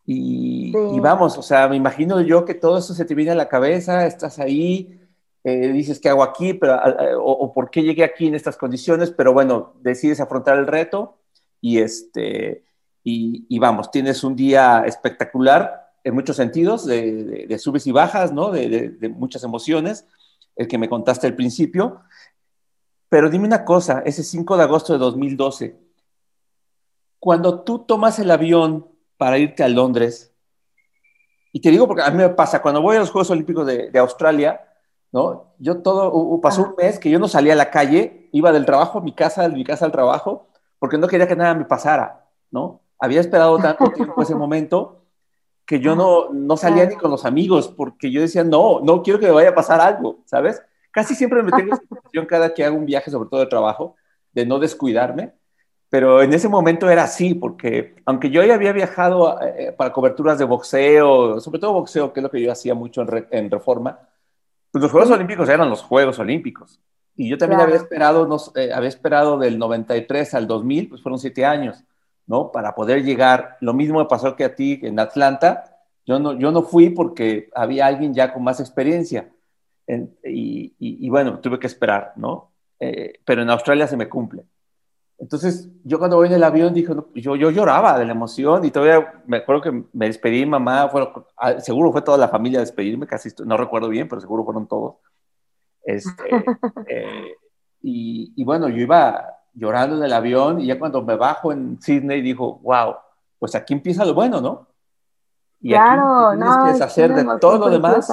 Speaker 1: y, vamos, o sea, me imagino yo que todo eso se te viene a la cabeza, estás ahí, eh, dices, ¿qué hago aquí? Pero, o, por qué llegué aquí en estas condiciones? Pero bueno, decides afrontar el reto y, este, y, y vamos, tienes un día espectacular en muchos sentidos, de, subes y bajas, ¿no? De, muchas emociones, el que me contaste al principio. Pero dime una cosa, ese 5 de agosto de 2012, cuando tú tomas el avión para irte a Londres, y te digo porque a mí me pasa, cuando voy a los Juegos Olímpicos de, Australia, ¿no? Yo todo, pasó un mes que yo no salía a la calle, iba del trabajo a mi casa, de mi casa al trabajo, porque no quería que nada me pasara, ¿no? Había esperado tanto tiempo ese momento que yo no, no salía ni con los amigos porque yo decía, no, no quiero que me vaya a pasar algo, ¿sabes? casi siempre me tengo esa sensación cada que hago un viaje, sobre todo de trabajo, de no descuidarme, pero en ese momento era así, porque aunque yo ya había viajado eh, para coberturas de boxeo, sobre todo boxeo, que es lo que yo hacía mucho en, Reforma, pues los Juegos Olímpicos eran los Juegos Olímpicos. Y yo también había esperado, eh, había esperado del 93 al 2000, pues fueron siete años, ¿no? Para poder llegar. Lo mismo me pasó que a ti en Atlanta. Yo no, yo no fui porque había alguien ya con más experiencia. y, bueno, tuve que esperar, ¿no? Eh, pero en Australia se me cumple. Entonces, yo cuando voy en el avión, dije, yo, yo lloraba de la emoción y todavía me acuerdo que me despedí, mamá, ah, seguro fue toda la familia a despedirme, casi no recuerdo bien, pero seguro fueron todos. Este, eh, y, bueno, yo iba llorando en el avión y ya cuando me bajo en Sydney dijo, wow, pues aquí empieza lo bueno, ¿no? Y
Speaker 2: claro,
Speaker 1: aquí tienes que deshacer de todo lo demás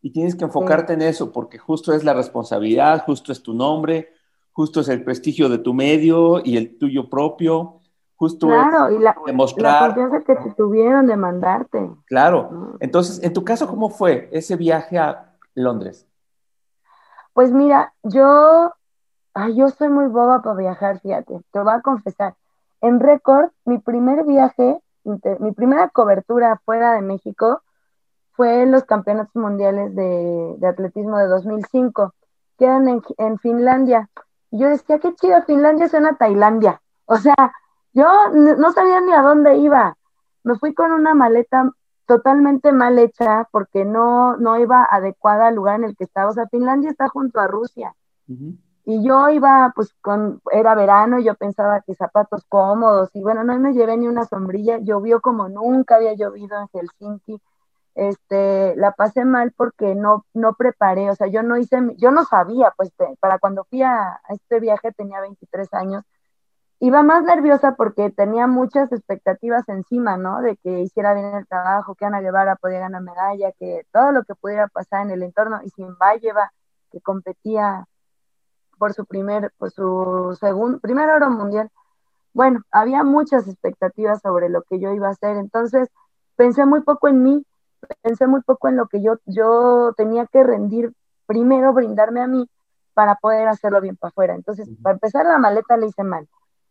Speaker 1: y tienes que enfocarte en eso porque justo es la responsabilidad, justo es tu nombre, justo es el prestigio de tu medio y el tuyo propio, justo
Speaker 2: claro, y la, demostrar. La confianza que te tuvieron de mandarte.
Speaker 1: Claro. Entonces, en tu caso, ¿cómo fue ese viaje a Londres?
Speaker 2: Pues mira, yo, ay, yo soy muy boba para viajar, fíjate, te voy a confesar. En récord, mi primer viaje, mi primera cobertura fuera de México fue en los campeonatos mundiales de, atletismo de 2005, quedan en, en Finlandia. Y yo decía, qué chido, Finlandia suena Tailandia. O sea, yo no sabía ni a dónde iba. Me fui con una maleta totalmente mal hecha porque no, no iba adecuada al lugar en el que estaba. O sea, Finlandia está junto a Rusia. Y yo iba, pues, con, era verano y yo pensaba que zapatos cómodos. Y bueno, no me llevé ni una sombrilla. Llovió como nunca había llovido en Helsinki este, la pasé mal porque no, no preparé, o sea, yo no hice, yo no sabía, pues para cuando fui a, este viaje tenía 23 años, iba más nerviosa porque tenía muchas expectativas encima, ¿no? De que hiciera bien el trabajo, que Ana Guevara podía ganar medalla, que todo lo que pudiera pasar en el entorno, y sin lleva que competía por su primer, por su segundo, primer oro mundial. Bueno, había muchas expectativas sobre lo que yo iba a hacer, entonces pensé muy poco en mí, pensé muy poco en lo que yo, yo tenía que rendir, primero brindarme a mí para poder hacerlo bien para afuera. Entonces, para empezar, la maleta la hice mal.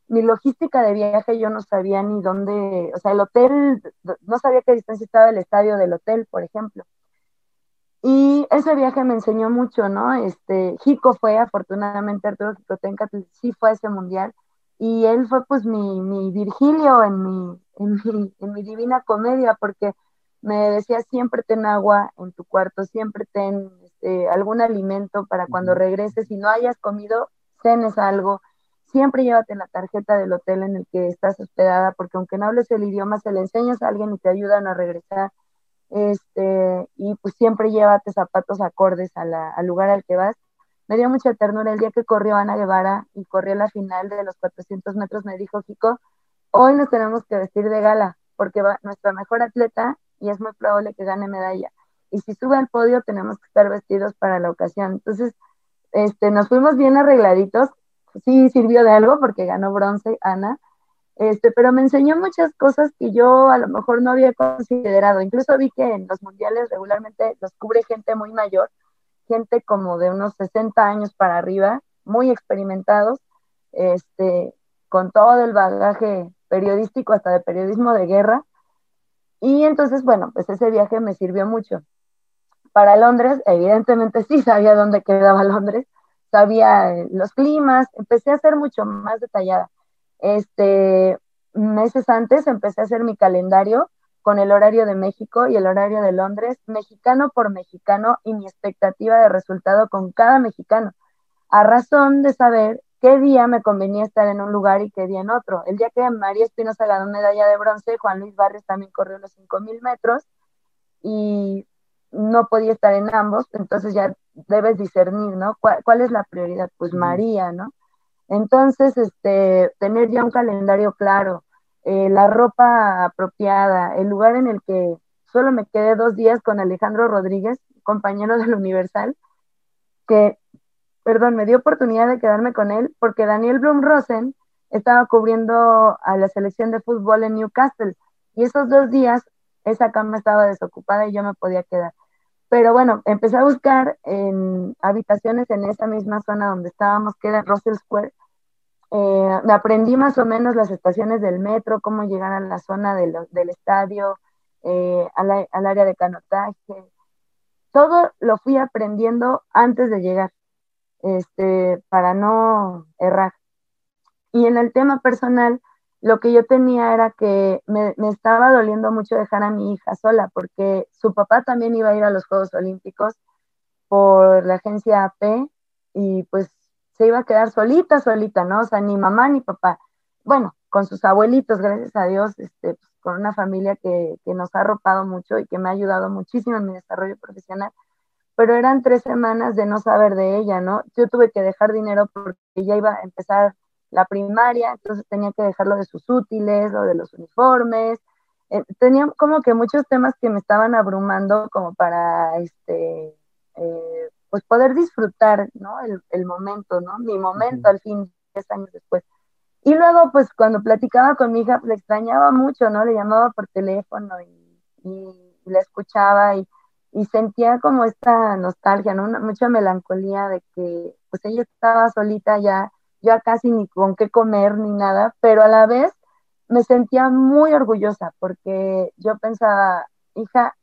Speaker 2: Mi logística de viaje yo no sabía ni dónde, o sea, el hotel, no sabía qué distancia estaba el estadio del hotel, por ejemplo. Y ese viaje me enseñó mucho, ¿no? Este, Jico fue, afortunadamente, Arturo Jicotenca sí fue a ese mundial, y él fue pues mi, mi Virgilio en mi, en mi, en mi divina comedia, porque me decía siempre ten agua en tu cuarto, siempre ten este, algún alimento para cuando regreses y no hayas comido, cenes algo, siempre llévate la tarjeta del hotel en el que estás hospedada, porque aunque no hables el idioma, se le enseñas a alguien y te ayudan a regresar, este, y pues siempre llévate zapatos acordes al lugar al que vas. Me dio mucha ternura el día que corrió Ana Guevara y corrió la final de los 400 metros, me dijo, Chico, hoy nos tenemos que vestir de gala, porque va, nuestra mejor atleta y es muy probable que gane medalla. Y si sube al podio, tenemos que estar vestidos para la ocasión. Entonces, este, nos fuimos bien arregladitos. Sí sirvió de algo porque ganó bronce Ana, este, pero me enseñó muchas cosas que yo a lo mejor no había considerado. Incluso vi que en los mundiales regularmente los cubre gente muy mayor, gente como de unos 60 años para arriba, muy experimentados, este, con todo el bagaje periodístico, hasta de periodismo de guerra, y entonces, bueno, pues ese viaje me sirvió mucho. Para Londres, evidentemente sí sabía dónde quedaba Londres, sabía eh, los climas, empecé a ser mucho más detallada. Este, meses antes empecé a hacer mi calendario con el horario de México y el horario de Londres, mexicano por mexicano y mi expectativa de resultado con cada mexicano, a razón de saber qué día me convenía estar en un lugar y qué día en otro. El día que María Espinosa ganó medalla de bronce, Juan Luis Barrios también corrió los 5.000 metros y no podía estar en ambos, entonces ya debes discernir, ¿no? ¿Cuál, es la prioridad? Pues María, ¿no? Entonces, este, tener ya un calendario claro, eh, la ropa apropiada, el lugar en el que solo me quedé dos días con Alejandro Rodríguez, compañero del Universal, que perdón, me dio oportunidad de quedarme con él porque Daniel Blum Rosen estaba cubriendo a la selección de fútbol en Newcastle y esos dos días esa cama estaba desocupada y yo me podía quedar. Pero bueno, empecé a buscar en habitaciones en esa misma zona donde estábamos, que era Russell Square. Eh, aprendí más o menos las estaciones del metro, cómo llegar a la zona del estadio, eh, al área de canotaje. Todo lo fui aprendiendo antes de llegar, este, para no errar. Y en el tema personal, lo que yo tenía era que me, estaba doliendo mucho dejar a mi hija sola, porque su papá también iba a ir a los Juegos Olímpicos por la agencia AP y pues se iba a quedar solita, solita, ¿no? O sea, ni mamá ni papá. Bueno, con sus abuelitos, gracias a Dios, este, pues, con una familia que, que nos ha arropado mucho y que me ha ayudado muchísimo en mi desarrollo profesional, pero eran tres semanas de no saber de ella, ¿no? Yo tuve que dejar dinero porque ella iba a empezar la primaria, entonces tenía que dejarlo de sus útiles, lo de los uniformes. Eh, tenía como que muchos temas que me estaban abrumando como para este eh, pues poder disfrutar ¿no? el, momento, ¿no? Mi momento al fin, 10 años después. Y luego, pues cuando platicaba con mi hija, le extrañaba mucho, ¿no? Le llamaba por teléfono y, y la escuchaba y, y, sentía como esta nostalgia, ¿no? mucha melancolía de que pues ella estaba solita ya ya casi ni con qué comer ni nada, pero a la vez me sentía muy orgullosa porque yo pensaba, hija,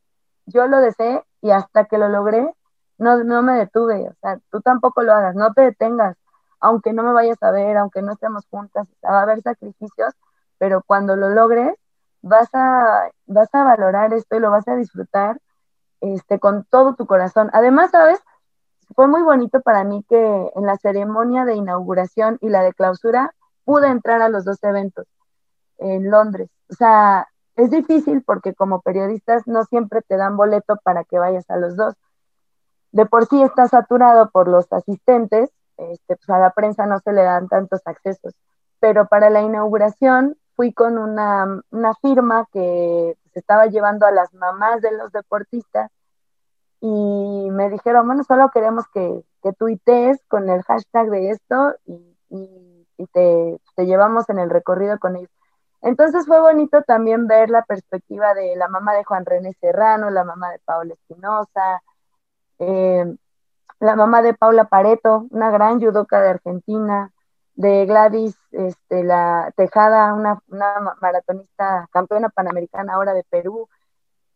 Speaker 2: yo lo deseé y hasta que lo logré, no, no me detuve, o sea, tú tampoco lo hagas, no te detengas, aunque no me vayas a ver, aunque no estemos juntas, va a haber sacrificios, pero cuando lo logres, vas a, vas a valorar esto y lo vas a disfrutar este, con todo tu corazón. Además, ¿sabes? fue muy bonito para mí que en la ceremonia de inauguración y la de clausura pude entrar a los dos eventos en Londres. O sea, es difícil porque como periodistas no siempre te dan boleto para que vayas a los dos. De por sí está saturado por los asistentes, este, pues a la prensa no se le dan tantos accesos. Pero para la inauguración fui con una, una firma que se estaba llevando a las mamás de los deportistas y me dijeron, bueno, solo queremos que, que tuitees con el hashtag de esto y, te, llevamos en el recorrido con ellos. Entonces fue bonito también ver la perspectiva de la mamá de Juan René Serrano, la mamá de Paula Espinosa, eh, la mamá de Paula Pareto, una gran judoka de Argentina, de Gladys este, la Tejada, una, una maratonista campeona panamericana ahora de Perú,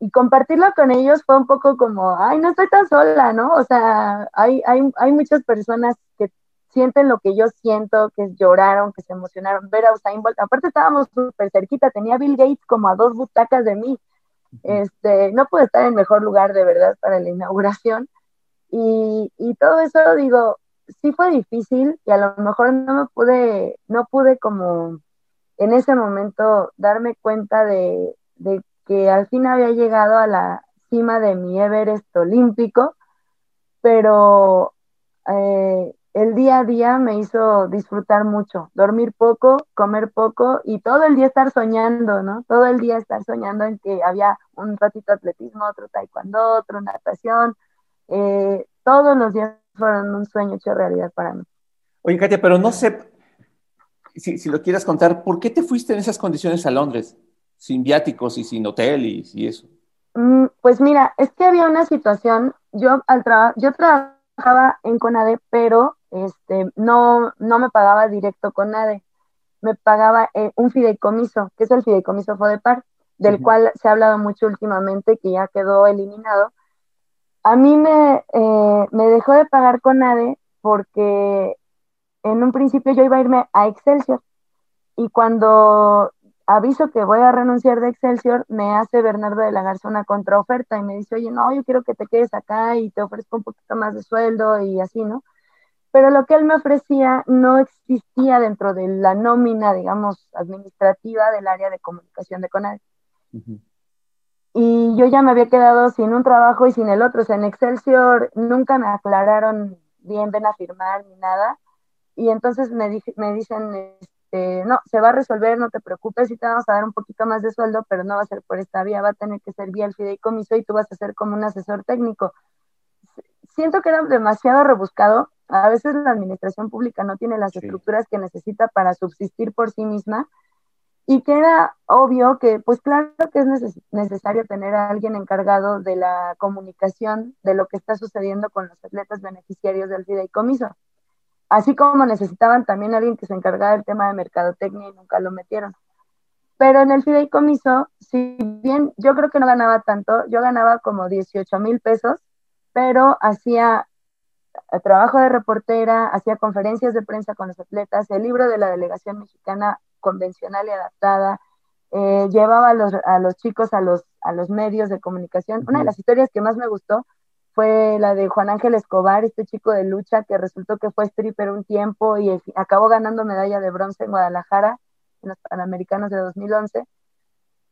Speaker 2: y compartirlo con ellos fue un poco como, ay, no estoy tan sola, ¿no? O sea, hay, hay, hay muchas personas que sienten lo que yo siento, que lloraron, que se emocionaron, ver a Usain Bolt, aparte estábamos súper cerquita, tenía Bill Gates como a dos butacas de mí, este, no pude estar en mejor lugar de verdad para la inauguración, y, y todo eso, digo, sí fue difícil, y a lo mejor no me pude, no pude como en ese momento darme cuenta de, que al fin había llegado a la cima de mi Everest olímpico, pero eh, el día a día me hizo disfrutar mucho, dormir poco, comer poco y todo el día estar soñando, ¿no? Todo el día estar soñando en que había un ratito atletismo, otro taekwondo, otro natación. Eh, todos los días fueron un sueño hecho realidad para mí.
Speaker 1: Oye, Katia, pero no sé si, si lo quieras contar, ¿por qué te fuiste en esas condiciones a Londres? sin viáticos y sin hotel y, eso?
Speaker 2: Mm, pues mira, es que había una situación, yo al yo trabajaba en CONADE, pero este, no, no me pagaba directo CONADE, me pagaba eh, un fideicomiso, que es el fideicomiso FODEPAR, del cual se ha hablado mucho últimamente, que ya quedó eliminado. A mí me, eh, me dejó de pagar CONADE porque en un principio yo iba a irme a Excelsior y cuando aviso que voy a renunciar de Excelsior, me hace Bernardo de la Garza una contraoferta y me dice, oye, no, yo quiero que te quedes acá y te ofrezco un poquito más de sueldo y así, ¿no? Pero lo que él me ofrecía no existía dentro de la nómina, digamos, administrativa del área de comunicación de CONADE. Y yo ya me había quedado sin un trabajo y sin el otro. O sea, en Excelsior nunca me aclararon bien, ven a firmar ni nada. Y entonces me, me dicen, este, no, se va a resolver, no te preocupes, y te vamos a dar un poquito más de sueldo, pero no va a ser por esta vía, va a tener que ser vía el fideicomiso y tú vas a ser como un asesor técnico. Siento que era demasiado rebuscado, a veces la administración pública no tiene las estructuras que necesita para subsistir por sí misma, y que era obvio que, pues claro que es necesario tener a alguien encargado de la comunicación de lo que está sucediendo con los atletas beneficiarios del fideicomiso. Así como necesitaban también alguien que se encargara del tema de mercadotecnia y nunca lo metieron. Pero en el fideicomiso, si bien yo creo que no ganaba tanto, yo ganaba como 18 mil pesos, pero hacía eh, trabajo de reportera, hacía conferencias de prensa con los atletas, el libro de la delegación mexicana convencional y adaptada, eh, llevaba a los, a los chicos a los, a los medios de comunicación. Una de las historias que más me gustó fue la de Juan Ángel Escobar, este chico de lucha que resultó que fue stripper un tiempo y acabó ganando medalla de bronce en Guadalajara en los Panamericanos de 2011.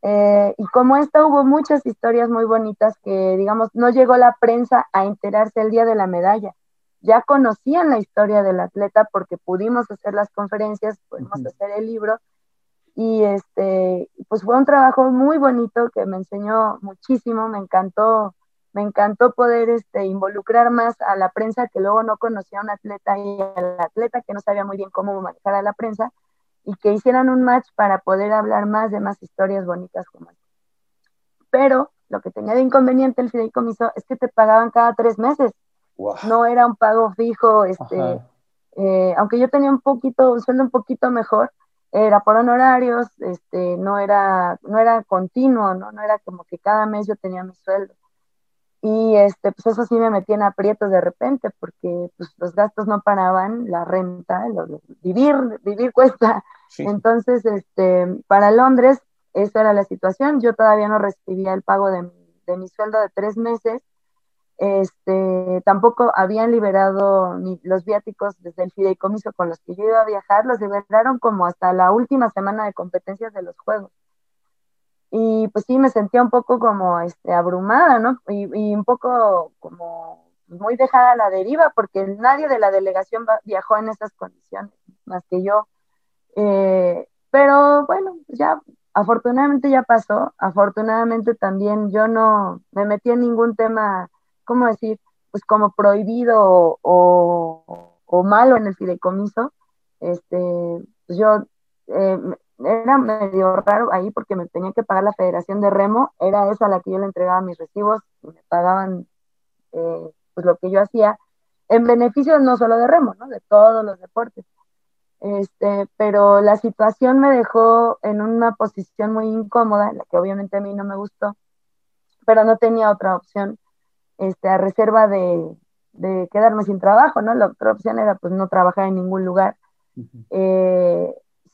Speaker 2: Eh, y como esta hubo muchas historias muy bonitas que, digamos, no llegó la prensa a enterarse el día de la medalla. Ya conocían la historia del atleta porque pudimos hacer las conferencias, pudimos hacer el libro. Y este, pues fue un trabajo muy bonito que me enseñó muchísimo, me encantó me encantó poder este, involucrar más a la prensa que luego no conocía a un atleta y al atleta que no sabía muy bien cómo manejar a la prensa y que hicieran un match para poder hablar más de más historias bonitas como esta. Pero lo que tenía de inconveniente el fideicomiso es que te pagaban cada tres meses. No era un pago fijo, este, eh, aunque yo tenía un poquito, un sueldo un poquito mejor, era por honorarios, este, no era, no era continuo, ¿no? no era como que cada mes yo tenía mi sueldo. Y este, pues eso sí me metía en aprietos de repente, porque pues, los gastos no paraban, la renta, vivir, vivir cuesta. Entonces, este, para Londres, esa era la situación. Yo todavía no recibía el pago de, de mi sueldo de tres meses. Este, tampoco habían liberado ni los viáticos desde el fideicomiso con los que yo iba a viajar, los liberaron como hasta la última semana de competencias de los Juegos y pues sí me sentía un poco como este, abrumada, ¿no? Y, un poco como muy dejada a la deriva, porque nadie de la delegación viajó en esas condiciones, más que yo. Eh, pero bueno, ya afortunadamente ya pasó, afortunadamente también yo no me metí en ningún tema, ¿cómo decir? Pues como prohibido o, o, malo en el fideicomiso. Este, pues yo eh, era medio raro ahí porque me tenía que pagar la Federación de Remo, era esa a la que yo le entregaba mis recibos y me pagaban eh, pues lo que yo hacía en beneficio no solo de Remo, ¿no? de todos los deportes. Este, pero la situación me dejó en una posición muy incómoda, en la que obviamente a mí no me gustó, pero no tenía otra opción, este, a reserva de, de quedarme sin trabajo, ¿no? La otra opción era pues no trabajar en ningún lugar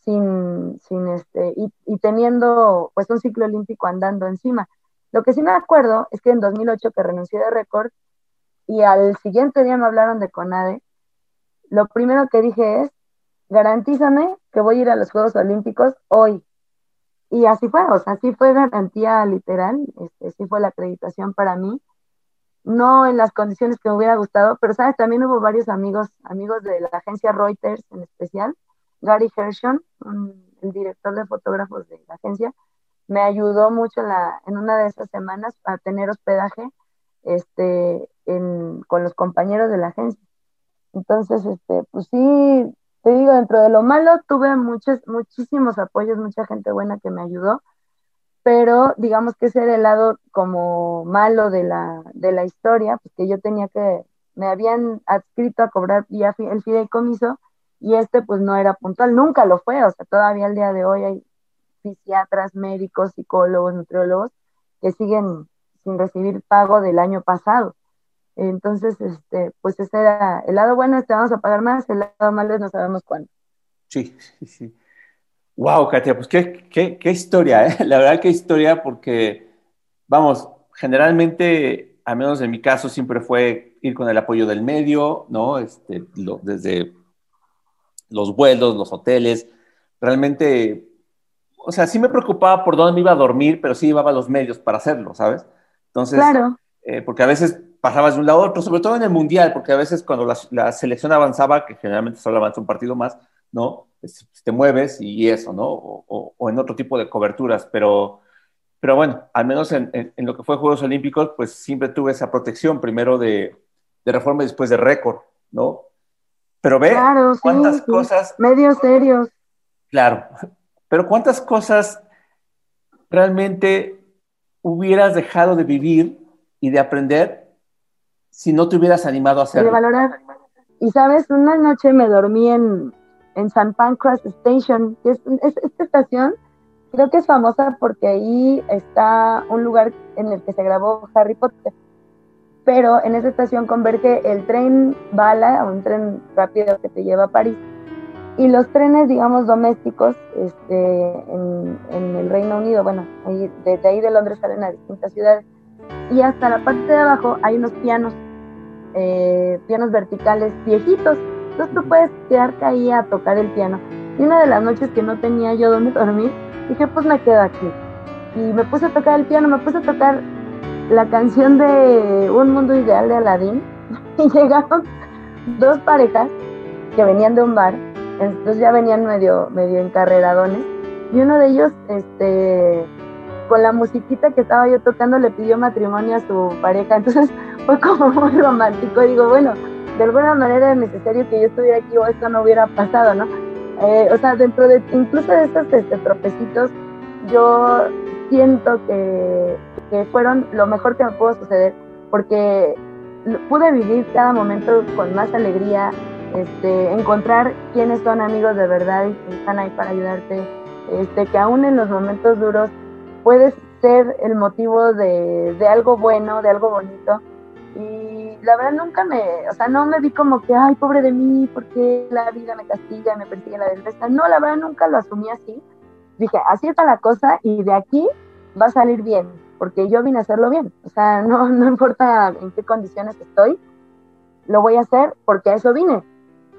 Speaker 2: sin, sin este, y, teniendo pues un ciclo olímpico andando encima. Lo que sí me acuerdo es que en 2008 que renuncié de récord y al siguiente día me hablaron de CONADE, lo primero que dije es, garantízame que voy a ir a los Juegos Olímpicos hoy. Y así fue, o sea, así fue garantía literal, este, sí fue la acreditación para mí, no en las condiciones que me hubiera gustado, pero sabes, también hubo varios amigos, amigos de la agencia Reuters en especial, Gary Hershon, el director de fotógrafos de la agencia, me ayudó mucho en, la, en una de esas semanas a tener hospedaje este, con los compañeros de la agencia. Entonces, este, pues sí, te digo, dentro de lo malo tuve muchos, muchísimos apoyos, mucha gente buena que me ayudó, pero digamos que ese era el lado como malo de la, de la historia, pues que yo tenía que, me habían adscrito a cobrar ya el fideicomiso, y este pues no era puntual, nunca lo fue, o sea, todavía al día de hoy hay fisiatras, médicos, psicólogos, nutriólogos que siguen sin recibir pago del año pasado. Entonces, este, pues ese era el lado bueno, es que vamos a pagar más, el lado malo es no sabemos cuándo.
Speaker 1: Sí, sí, sí. Wow, Katia, pues qué, qué, qué historia, ¿eh? La verdad qué historia, porque, vamos, generalmente, al menos en mi caso, siempre fue ir con el apoyo del medio, ¿no? Este, lo, desde los vuelos, los hoteles, realmente, o sea, sí me preocupaba por dónde me iba a dormir, pero sí llevaba los medios para hacerlo, ¿sabes? Entonces,
Speaker 2: claro.
Speaker 1: Eh, porque a veces pasabas de un lado a otro, sobre todo en el Mundial, porque a veces cuando la, selección avanzaba, que generalmente solo avanza un partido más, ¿no? Pues, te mueves y eso, ¿no? O, en otro tipo de coberturas, pero, pero bueno, al menos en, en, lo que fue Juegos Olímpicos, pues siempre tuve esa protección, primero de, de reforma y después de récord, ¿no? Pero ve cuántas cosas.
Speaker 2: Medios serios.
Speaker 1: Claro. pero ¿cuántas cosas realmente hubieras dejado de vivir y de aprender si no te hubieras animado a hacerlo?
Speaker 2: De valorar. Y sabes, una noche me dormí en, en San Pancras Station, que es, esta estación creo que es famosa porque ahí está un lugar en el que se grabó Harry Potter. Pero en esa estación converge el tren bala, un tren rápido que te lleva a París, y los trenes, digamos, domésticos este, en, el Reino Unido, bueno, desde ahí de Londres salen a distintas ciudades. Y hasta la parte de abajo hay unos pianos, eh, pianos verticales viejitos. Entonces tú puedes quedarte ahí a tocar el piano. Y una de las noches que no tenía yo dónde dormir, dije, pues me quedo aquí. Y me puse a tocar el piano, me puse a tocar la canción de Un Mundo Ideal de Aladdin. Y llegaron dos parejas que venían de un bar entonces ya venían medio, medio encarreradones. Y uno de ellos, este, con la musiquita que estaba yo tocando, le pidió matrimonio a su pareja. Entonces fue como muy romántico. digo, bueno, de alguna manera es necesario que yo estuviera aquí o esto no hubiera pasado, ¿no? Eh, o sea, dentro de incluso de estos este, tropecitos, yo siento que, que fueron lo mejor que me pudo suceder, porque pude vivir cada momento con más alegría, este, encontrar quiénes son amigos de verdad y que están ahí para ayudarte, este, que aún en los momentos duros puedes ser el motivo de, algo bueno, de algo bonito. Y la verdad nunca me, o sea, no me vi como que, ay, pobre de mí, porque la vida me castiga, y me persigue la desgracia. No, la verdad nunca lo asumí así. Dije, así está la cosa y de aquí va a salir bien, porque yo vine a hacerlo bien. O sea, no, no importa en qué condiciones estoy, lo voy a hacer porque a eso vine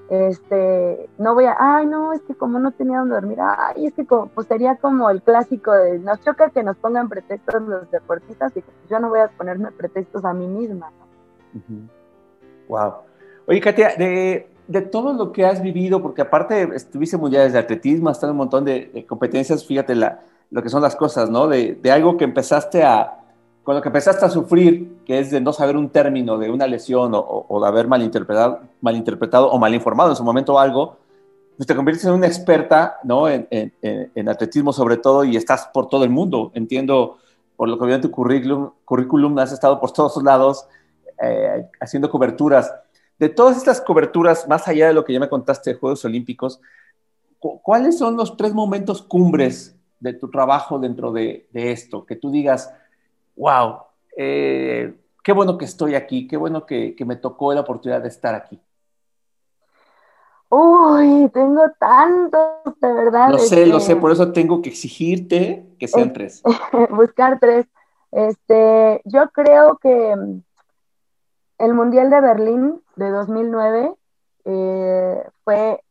Speaker 2: este, no voy a, ay, no, es que como no tenía donde dormir, ay, es que como, pues sería como el clásico de, nos choca que nos pongan pretextos los deportistas y yo no voy a ponerme pretextos a mí misma.
Speaker 1: Wow. Oye, Katia, de, de, todo lo que has vivido, porque aparte estuviste mundiales de atletismo, hasta un montón de, competencias, fíjate la, lo que son las cosas, ¿no? De, de algo que empezaste a, con lo que empezaste a sufrir, que es de no saber un término de una lesión o, de haber malinterpretado, malinterpretado o malinformado en su momento algo, pues te conviertes en una experta ¿no? En, en, atletismo sobre todo y estás por todo el mundo. Entiendo, por lo que veo en tu currículum, currículum has estado por todos lados eh, haciendo coberturas. De todas estas coberturas, más allá de lo que ya me contaste de Juegos Olímpicos, ¿cuáles son los tres momentos cumbres de tu trabajo dentro de, de esto? Que tú digas, wow, eh, qué bueno que estoy aquí, qué bueno que, me tocó la oportunidad de estar aquí.
Speaker 2: Uy, tengo tantos, de verdad.
Speaker 1: Lo sé, lo sé, por eso tengo que exigirte que sean tres.
Speaker 2: Buscar tres. Este, yo creo que el Mundial de Berlín de 2009 eh, fue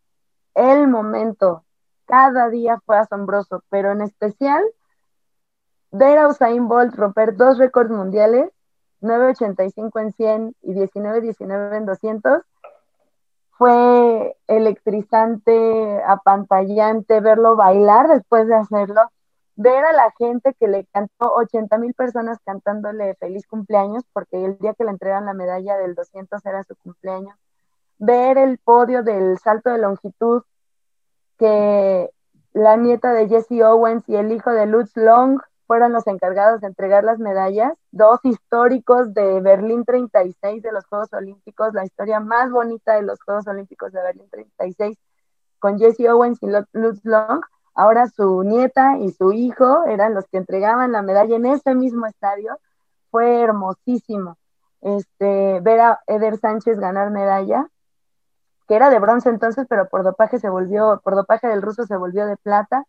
Speaker 2: el momento. Cada día fue asombroso, pero en especial ver a Usain Bolt romper dos récords mundiales, 9.85 en 100 y 19.19 en 200, fue electrizante, apantallante verlo bailar después de hacerlo, ver a la gente que le cantó 80 mil personas cantándole feliz cumpleaños, porque el día que le entregan la medalla del 200 era su cumpleaños, ver el podio del salto de longitud, que la nieta de Jesse Owens y el hijo de Lutz Long fueron los encargados de entregar las medallas, dos históricos de Berlín 36 de los Juegos Olímpicos, la historia más bonita de los Juegos Olímpicos de Berlín 36, con Jesse Owens y Lutz Long. Ahora su nieta y su hijo eran los que entregaban la medalla en ese mismo estadio. Fue hermosísimo este, ver a Eder Sánchez ganar medalla, que era de bronce entonces, pero por dopaje se volvió, por dopaje del ruso se volvió de plata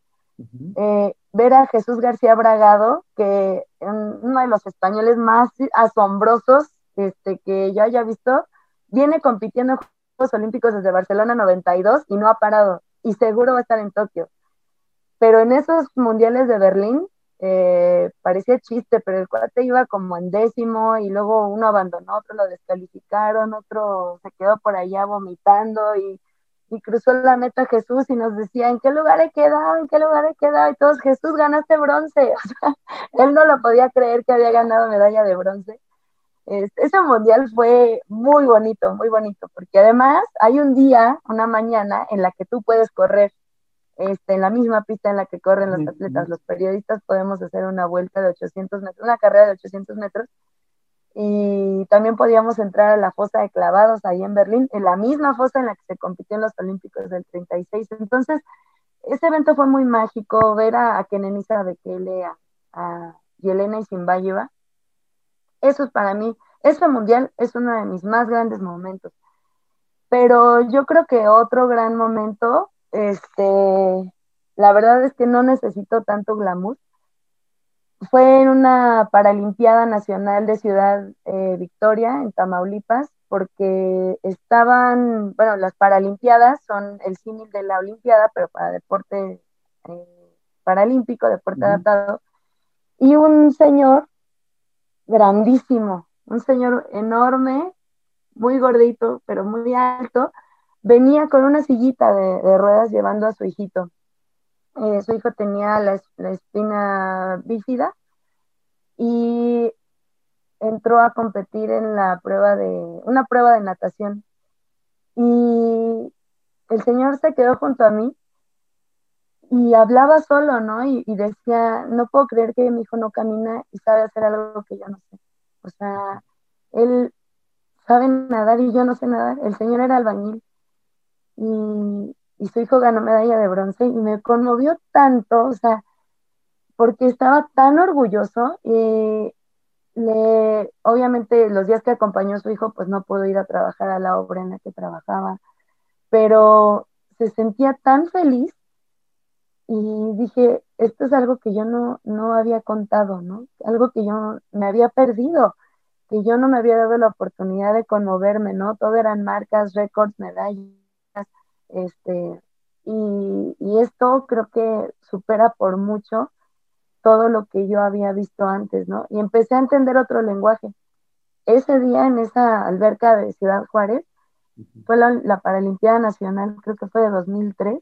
Speaker 2: eh, ver a Jesús García Bragado, que uno de los españoles más asombrosos este, que yo haya visto, viene compitiendo en Juegos Olímpicos desde Barcelona 92 y no ha parado, y seguro va a estar en Tokio. Pero en esos mundiales de Berlín, eh, parecía chiste, pero el cuate iba como en décimo y luego uno abandonó, otro lo descalificaron, otro se quedó por allá vomitando y cruzó la meta Jesús y nos decía, ¿en qué lugar he quedado? ¿En qué lugar he quedado? Y todos, Jesús, ganaste bronce. él no lo podía creer que había ganado medalla de bronce. ese mundial fue muy bonito, muy bonito, porque además hay un día, una mañana, en la que tú puedes correr. Este, en la misma pista en la que corren los atletas, los periodistas, podemos hacer una vuelta de 800 metros, una carrera de 800 metros. Y también podíamos entrar a la fosa de clavados ahí en Berlín, en la misma fosa en la que se compitió en los Olímpicos del 36. Entonces, ese evento fue muy mágico, ver a, a Kenenisa Bekele, a, a Yelena Isimbayeva. Eso es para mí, ese mundial es uno de mis más grandes momentos. Pero yo creo que otro gran momento este, la verdad es que no necesito tanto glamour. Fue en una Paralimpiada Nacional de Ciudad eh, Victoria, en Tamaulipas, porque estaban, bueno, las Paralimpiadas son el símil de la Olimpiada, pero para deporte eh, paralímpico, deporte adaptado, y un señor grandísimo, un señor enorme, muy gordito, pero muy alto, venía con una sillita de, ruedas llevando a su hijito. Eh, su hijo tenía la, espina bífida y entró a competir en la prueba de, una prueba de natación. Y el señor se quedó junto a mí y hablaba solo, ¿no? Y, y, decía, no puedo creer que mi hijo no camina y sabe hacer algo que yo no sé. O sea, él sabe nadar y yo no sé nadar. El señor era albañil y, su hijo ganó medalla de bronce y me conmovió tanto, o sea, porque estaba tan orgulloso. y le, obviamente los días que acompañó a su hijo, pues no pudo ir a trabajar a la obra en la que trabajaba, pero se sentía tan feliz y dije, esto es algo que yo no, no había contado, ¿no? Algo que yo me había perdido, que yo no me había dado la oportunidad de conmoverme, ¿no? Todo eran marcas, récords, medallas este, y, esto creo que supera por mucho todo lo que yo había visto antes, ¿no? Y empecé a entender otro lenguaje. Ese día en esa alberca de Ciudad Juárez, fue la, la Paralimpiada Nacional, creo que fue de 2003,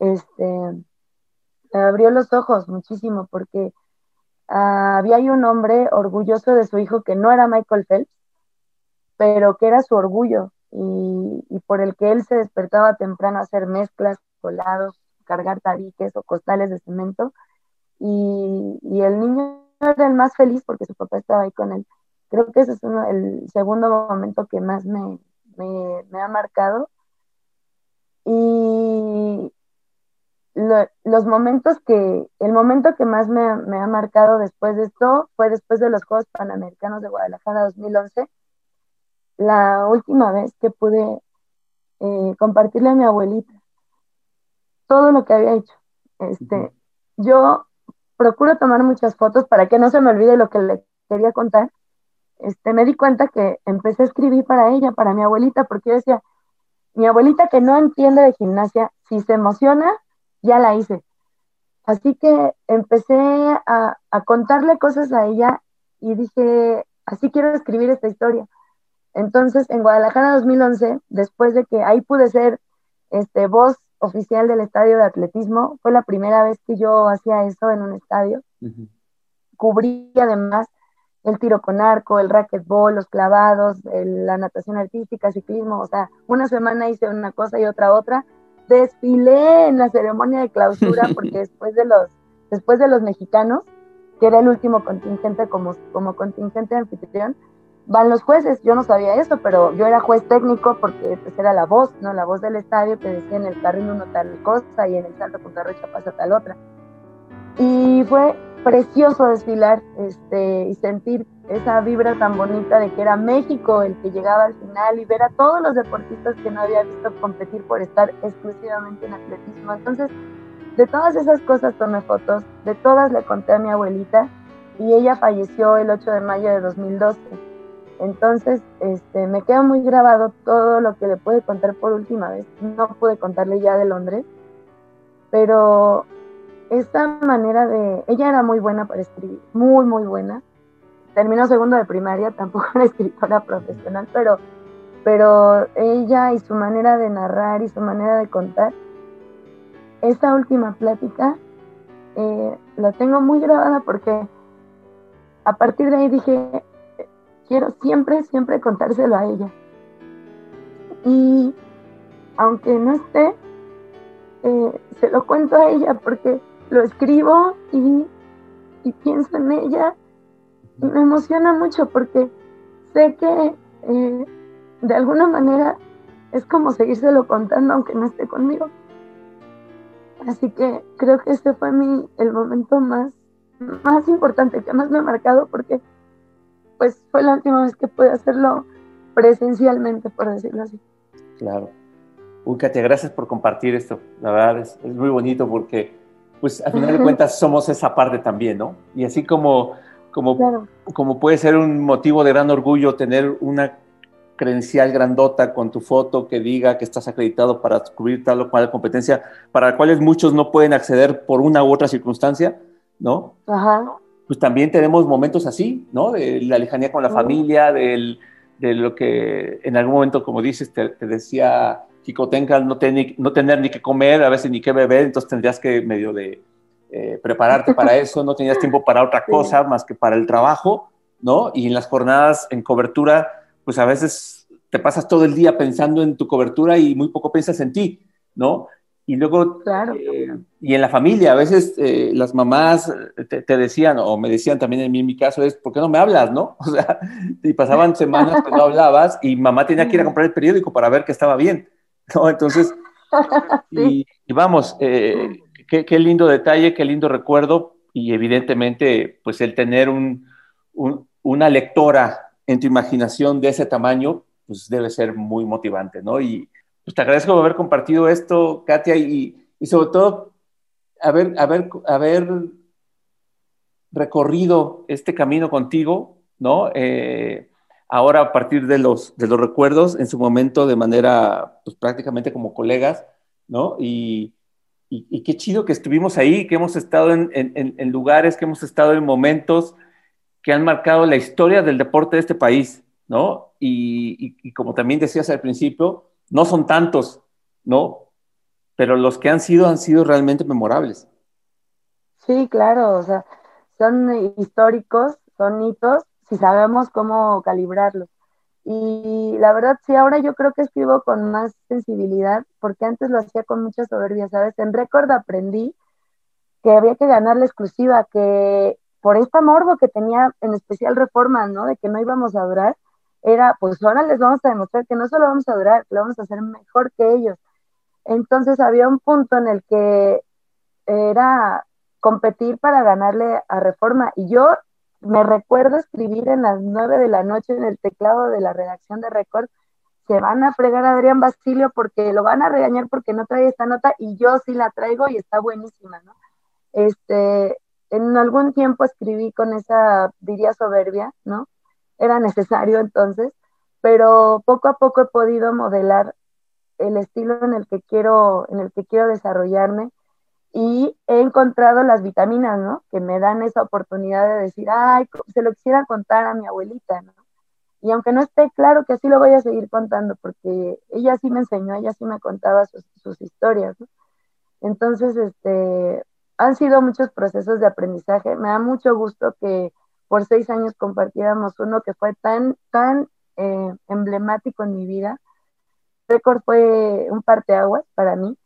Speaker 2: este, me abrió los ojos muchísimo porque ah, había ahí un hombre orgulloso de su hijo que no era Michael Phelps, pero que era su orgullo, y, por el que él se despertaba temprano a hacer mezclas, colados, cargar tabiques o costales de cemento. Y, el niño era el más feliz porque su papá estaba ahí con él. Creo que ese es uno, el segundo momento que más me, me, ha marcado. Y los momentos que, el momento que más me, me, ha marcado después de esto fue después de los Juegos Panamericanos de Guadalajara 2011, la última vez que pude eh, compartirle a mi abuelita todo lo que había hecho. Este, Yo procuro tomar muchas fotos para que no se me olvide lo que le quería contar. Este, me di cuenta que empecé a escribir para ella, para mi abuelita, porque yo decía, mi abuelita que no entiende de gimnasia, si se emociona, ya la hice. Así que empecé a, a contarle cosas a ella y dije, así quiero escribir esta historia. Entonces, en Guadalajara 2011, después de que ahí pude ser este, voz oficial del estadio de atletismo, fue la primera vez que yo hacía eso en un estadio. Cubrí además el tiro con arco, el racquetball, los clavados, la natación artística, ciclismo, o sea, una semana hice una cosa y otra otra. Desfilé en la ceremonia de clausura porque después de los, después de los mexicanos, que era el último contingente como, como contingente anfitrión, van los jueces. Yo no sabía eso, pero yo era juez técnico porque pues, era la voz, ¿no? La voz del estadio que decía en el carril uno tal cosa y en el salto con carrecha pasa tal otra. Y fue precioso desfilar este, y sentir esa vibra tan bonita de que era México el que llegaba al final y ver a todos los deportistas que no había visto competir por estar exclusivamente en atletismo. Entonces, de todas esas cosas tomé fotos, de todas le conté a mi abuelita y ella falleció el 8 de mayo de 2012 entonces, este, me queda muy grabado todo lo que le pude contar por última vez. No pude contarle ya de Londres, pero esta manera de... Ella era muy buena para escribir, muy, muy buena. Terminó segundo de primaria, tampoco era escritora profesional, pero, pero ella y su manera de narrar y su manera de contar, esta última plática eh, la tengo muy grabada porque a partir de ahí dije, quiero siempre, siempre contárselo a ella. Y aunque no esté, eh, se lo cuento a ella porque lo escribo y, y pienso en ella y me emociona mucho porque sé que eh, de alguna manera es como seguírselo contando aunque no esté conmigo. Así que creo que este fue mi, el momento más, más importante, que más me ha marcado porque pues fue la última vez que pude hacerlo presencialmente, por decirlo así.
Speaker 1: Claro. Uy, Katia, gracias por compartir esto. La verdad es, es muy bonito porque, pues, al final de cuentas somos esa parte también, ¿no? Y así como, como, como puede ser un motivo de gran orgullo tener una credencial grandota con tu foto que diga que estás acreditado para cubrir tal o cual competencia, para la cual muchos no pueden acceder por una u otra circunstancia, ¿no?
Speaker 2: Ajá.
Speaker 1: Pues también tenemos momentos así, ¿no? De la lejanía con la familia, del, de lo que en algún momento, como dices, te, te decía Jicotenca, no, no tener ni que comer, a veces ni que beber, entonces tendrías que medio de eh, prepararte para eso, no tenías tiempo para otra cosa más que para el trabajo, ¿no? Y en las jornadas en cobertura pues a veces te pasas todo el día pensando en tu cobertura y muy poco piensas en ti, ¿no? Y luego,
Speaker 2: claro.
Speaker 1: Eh, y en la familia, a veces eh, las mamás te, decían, o me decían también en, mí, en mi caso, es, ¿por qué no me hablas, no? O sea, y pasaban semanas que no hablabas y mamá tenía que ir a comprar el periódico para ver que estaba bien, ¿no? Entonces, y, vamos, eh, qué, qué, lindo detalle, qué lindo recuerdo y evidentemente, pues el tener un, un, una lectora en tu imaginación de ese tamaño, pues debe ser muy motivante, ¿no? Y pues te agradezco haber compartido esto, Katia, y, y sobre todo haber, haber, haber recorrido este camino contigo, ¿no? Eh, ahora a partir de los, de los recuerdos, en su momento de manera, pues prácticamente como colegas, ¿no? Y, y, qué chido que estuvimos ahí, que hemos estado en, en, en, lugares, que hemos estado en momentos que han marcado la historia del deporte de este país, ¿no? Y, como también decías al principio, no son tantos, ¿no? Pero los que han sido han sido realmente memorables.
Speaker 2: Sí, claro, o sea, son históricos, son hitos, si sabemos cómo calibrarlos. Y la verdad, sí, ahora yo creo que escribo con más sensibilidad, porque antes lo hacía con mucha soberbia, ¿sabes? En récord aprendí que había que ganar la exclusiva, que por esta morbo que tenía en especial Reforma, ¿no? De que no íbamos a durar, era, pues ahora les vamos a demostrar que no solo vamos a durar, lo vamos a hacer mejor que ellos. Entonces había un punto en el que era competir para ganarle a Reforma. Y yo me recuerdo escribir en las nueve de la noche en el teclado de la redacción de Record, se van a fregar a Adrián Basilio porque lo van a regañar porque no trae esta nota y yo sí la traigo y está buenísima, ¿no? Este, en algún tiempo escribí con esa, diría, soberbia, ¿no? Era necesario entonces, pero poco a poco he podido modelar el estilo en el que quiero, en el que quiero desarrollarme y he encontrado las vitaminas, ¿no? Que me dan esa oportunidad de decir, ay, se lo quisiera contar a mi abuelita, ¿no? Y aunque no esté claro que así lo voy a seguir contando, porque ella sí me enseñó, ella sí me contaba sus, sus historias, ¿no? Entonces, este, han sido muchos procesos de aprendizaje. Me da mucho gusto que por seis años compartiéramos uno que fue tan, tan eh, emblemático en mi vida. Récord fue un parteaguas para mí.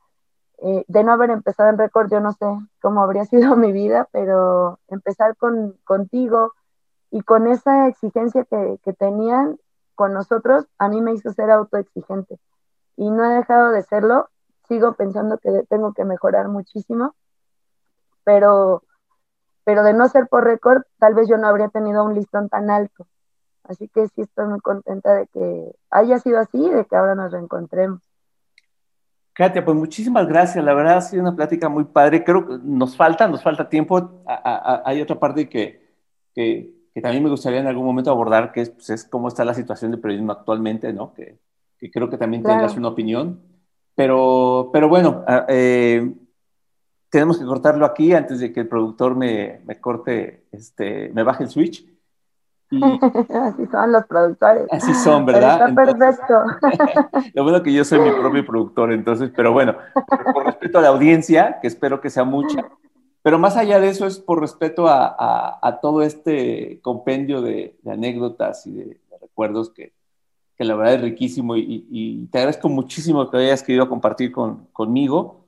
Speaker 2: Eh, de no haber empezado en récord, yo no sé cómo habría sido mi vida, pero empezar con, contigo y con esa exigencia que, que tenían con nosotros, a mí me hizo ser autoexigente. Y no he dejado de serlo. Sigo pensando que tengo que mejorar muchísimo pero, pero de no ser por récord, tal vez yo no habría tenido un listón tan alto. Así que sí estoy muy contenta de que haya sido así y de que ahora nos reencontremos.
Speaker 1: Katia, pues muchísimas gracias. La verdad ha sido una plática muy padre. Creo que nos falta, nos falta tiempo. hay otra parte que, que, también me gustaría en algún momento abordar, que es, pues, es cómo está la situación del periodismo actualmente, ¿no? Que, que creo que también tengas una opinión. Pero, pero bueno, eh, tenemos que cortarlo aquí antes de que el productor me, me corte, este, me baje el switch.
Speaker 2: así son los productores.
Speaker 1: Así son, ¿verdad?
Speaker 2: está perfecto.
Speaker 1: lo bueno que yo soy mi propio productor, entonces, pero bueno, por respeto a la audiencia, que espero que sea mucha, pero más allá de eso es por respeto a, a, a todo este compendio de, de anécdotas y de, de recuerdos que, que, la verdad es riquísimo y, y, te agradezco muchísimo que hayas querido compartir con, conmigo.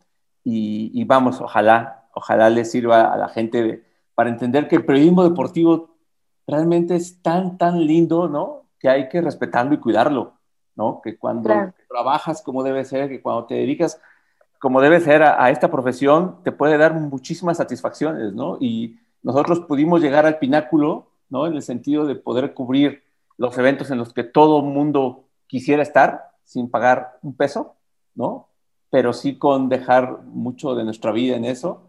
Speaker 1: Y, vamos, ojalá, ojalá les sirva a la gente para entender que el periodismo deportivo realmente es tan, tan lindo, ¿no? Que hay que respetarlo y cuidarlo, ¿no? Que cuando trabajas como debe ser, que cuando te dedicas como debe ser a, esta profesión, te puede dar muchísimas satisfacciones, ¿no? Y nosotros pudimos llegar al pináculo, ¿no? En el sentido de poder cubrir los eventos en los que todo mundo quisiera estar sin pagar un peso, ¿no? Pero sí con dejar mucho de nuestra vida en eso,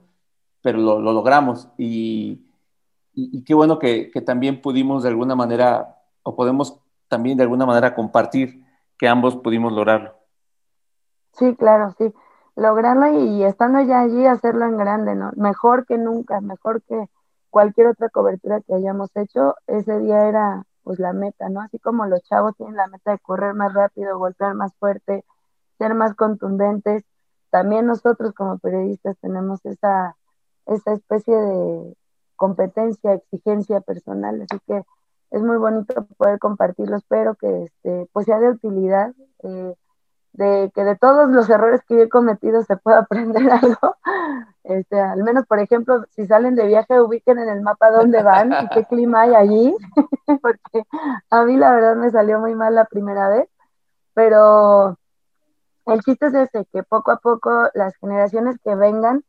Speaker 1: pero lo, logramos. Y, y, qué bueno que, que, también pudimos de alguna manera, o podemos también de alguna manera compartir que ambos pudimos lograrlo.
Speaker 2: Sí, claro, sí. Lograrlo y, estando ya allí, hacerlo en grande, ¿no? Mejor que nunca, mejor que cualquier otra cobertura que hayamos hecho. Ese día era pues la meta, ¿no? Así como los chavos tienen la meta de correr más rápido, golpear más fuerte, ser más contundentes, también nosotros como periodistas tenemos esa, esa especie de competencia, exigencia personal, así que es muy bonito poder compartirlo, espero que este, pues sea de utilidad, eh, de que de todos los errores que he cometido se pueda aprender algo. Este, al menos, por ejemplo, si salen de viaje, ubiquen en el mapa dónde van y qué clima hay allí, porque a mí la verdad me salió muy mal la primera vez, pero el chiste es ese, que poco a poco las generaciones que vengan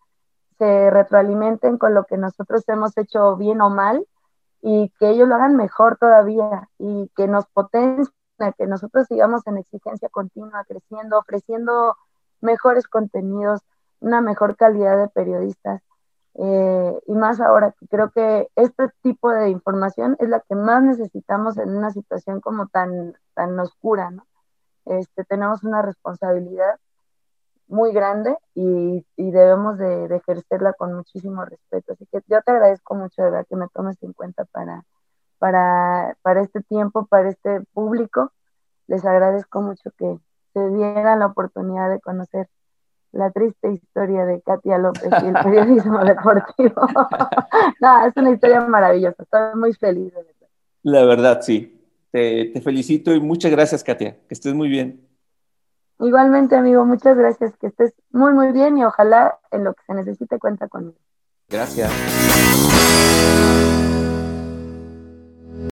Speaker 2: se retroalimenten con lo que nosotros hemos hecho bien o mal y que ellos lo hagan mejor todavía y que nos potencien que nosotros sigamos en exigencia continua, creciendo, ofreciendo mejores contenidos, una mejor calidad de periodistas. Eh, y más ahora que creo que este tipo de información es la que más necesitamos en una situación como tan, tan oscura, ¿no? Este, tenemos una responsabilidad muy grande y, debemos de, de, ejercerla con muchísimo respeto. Así que yo te agradezco mucho de verdad que me tomes en cuenta para, para, para este tiempo, para este público. Les agradezco mucho que se dieran la oportunidad de conocer la triste historia de Katia López y el periodismo deportivo. no, es una historia maravillosa, estoy muy feliz. De verdad.
Speaker 1: La verdad, sí. Te, te felicito y muchas gracias, Katia. Que estés muy bien.
Speaker 2: Igualmente, amigo, muchas gracias. Que estés muy, muy bien y ojalá en lo que se necesite cuenta conmigo.
Speaker 1: Gracias.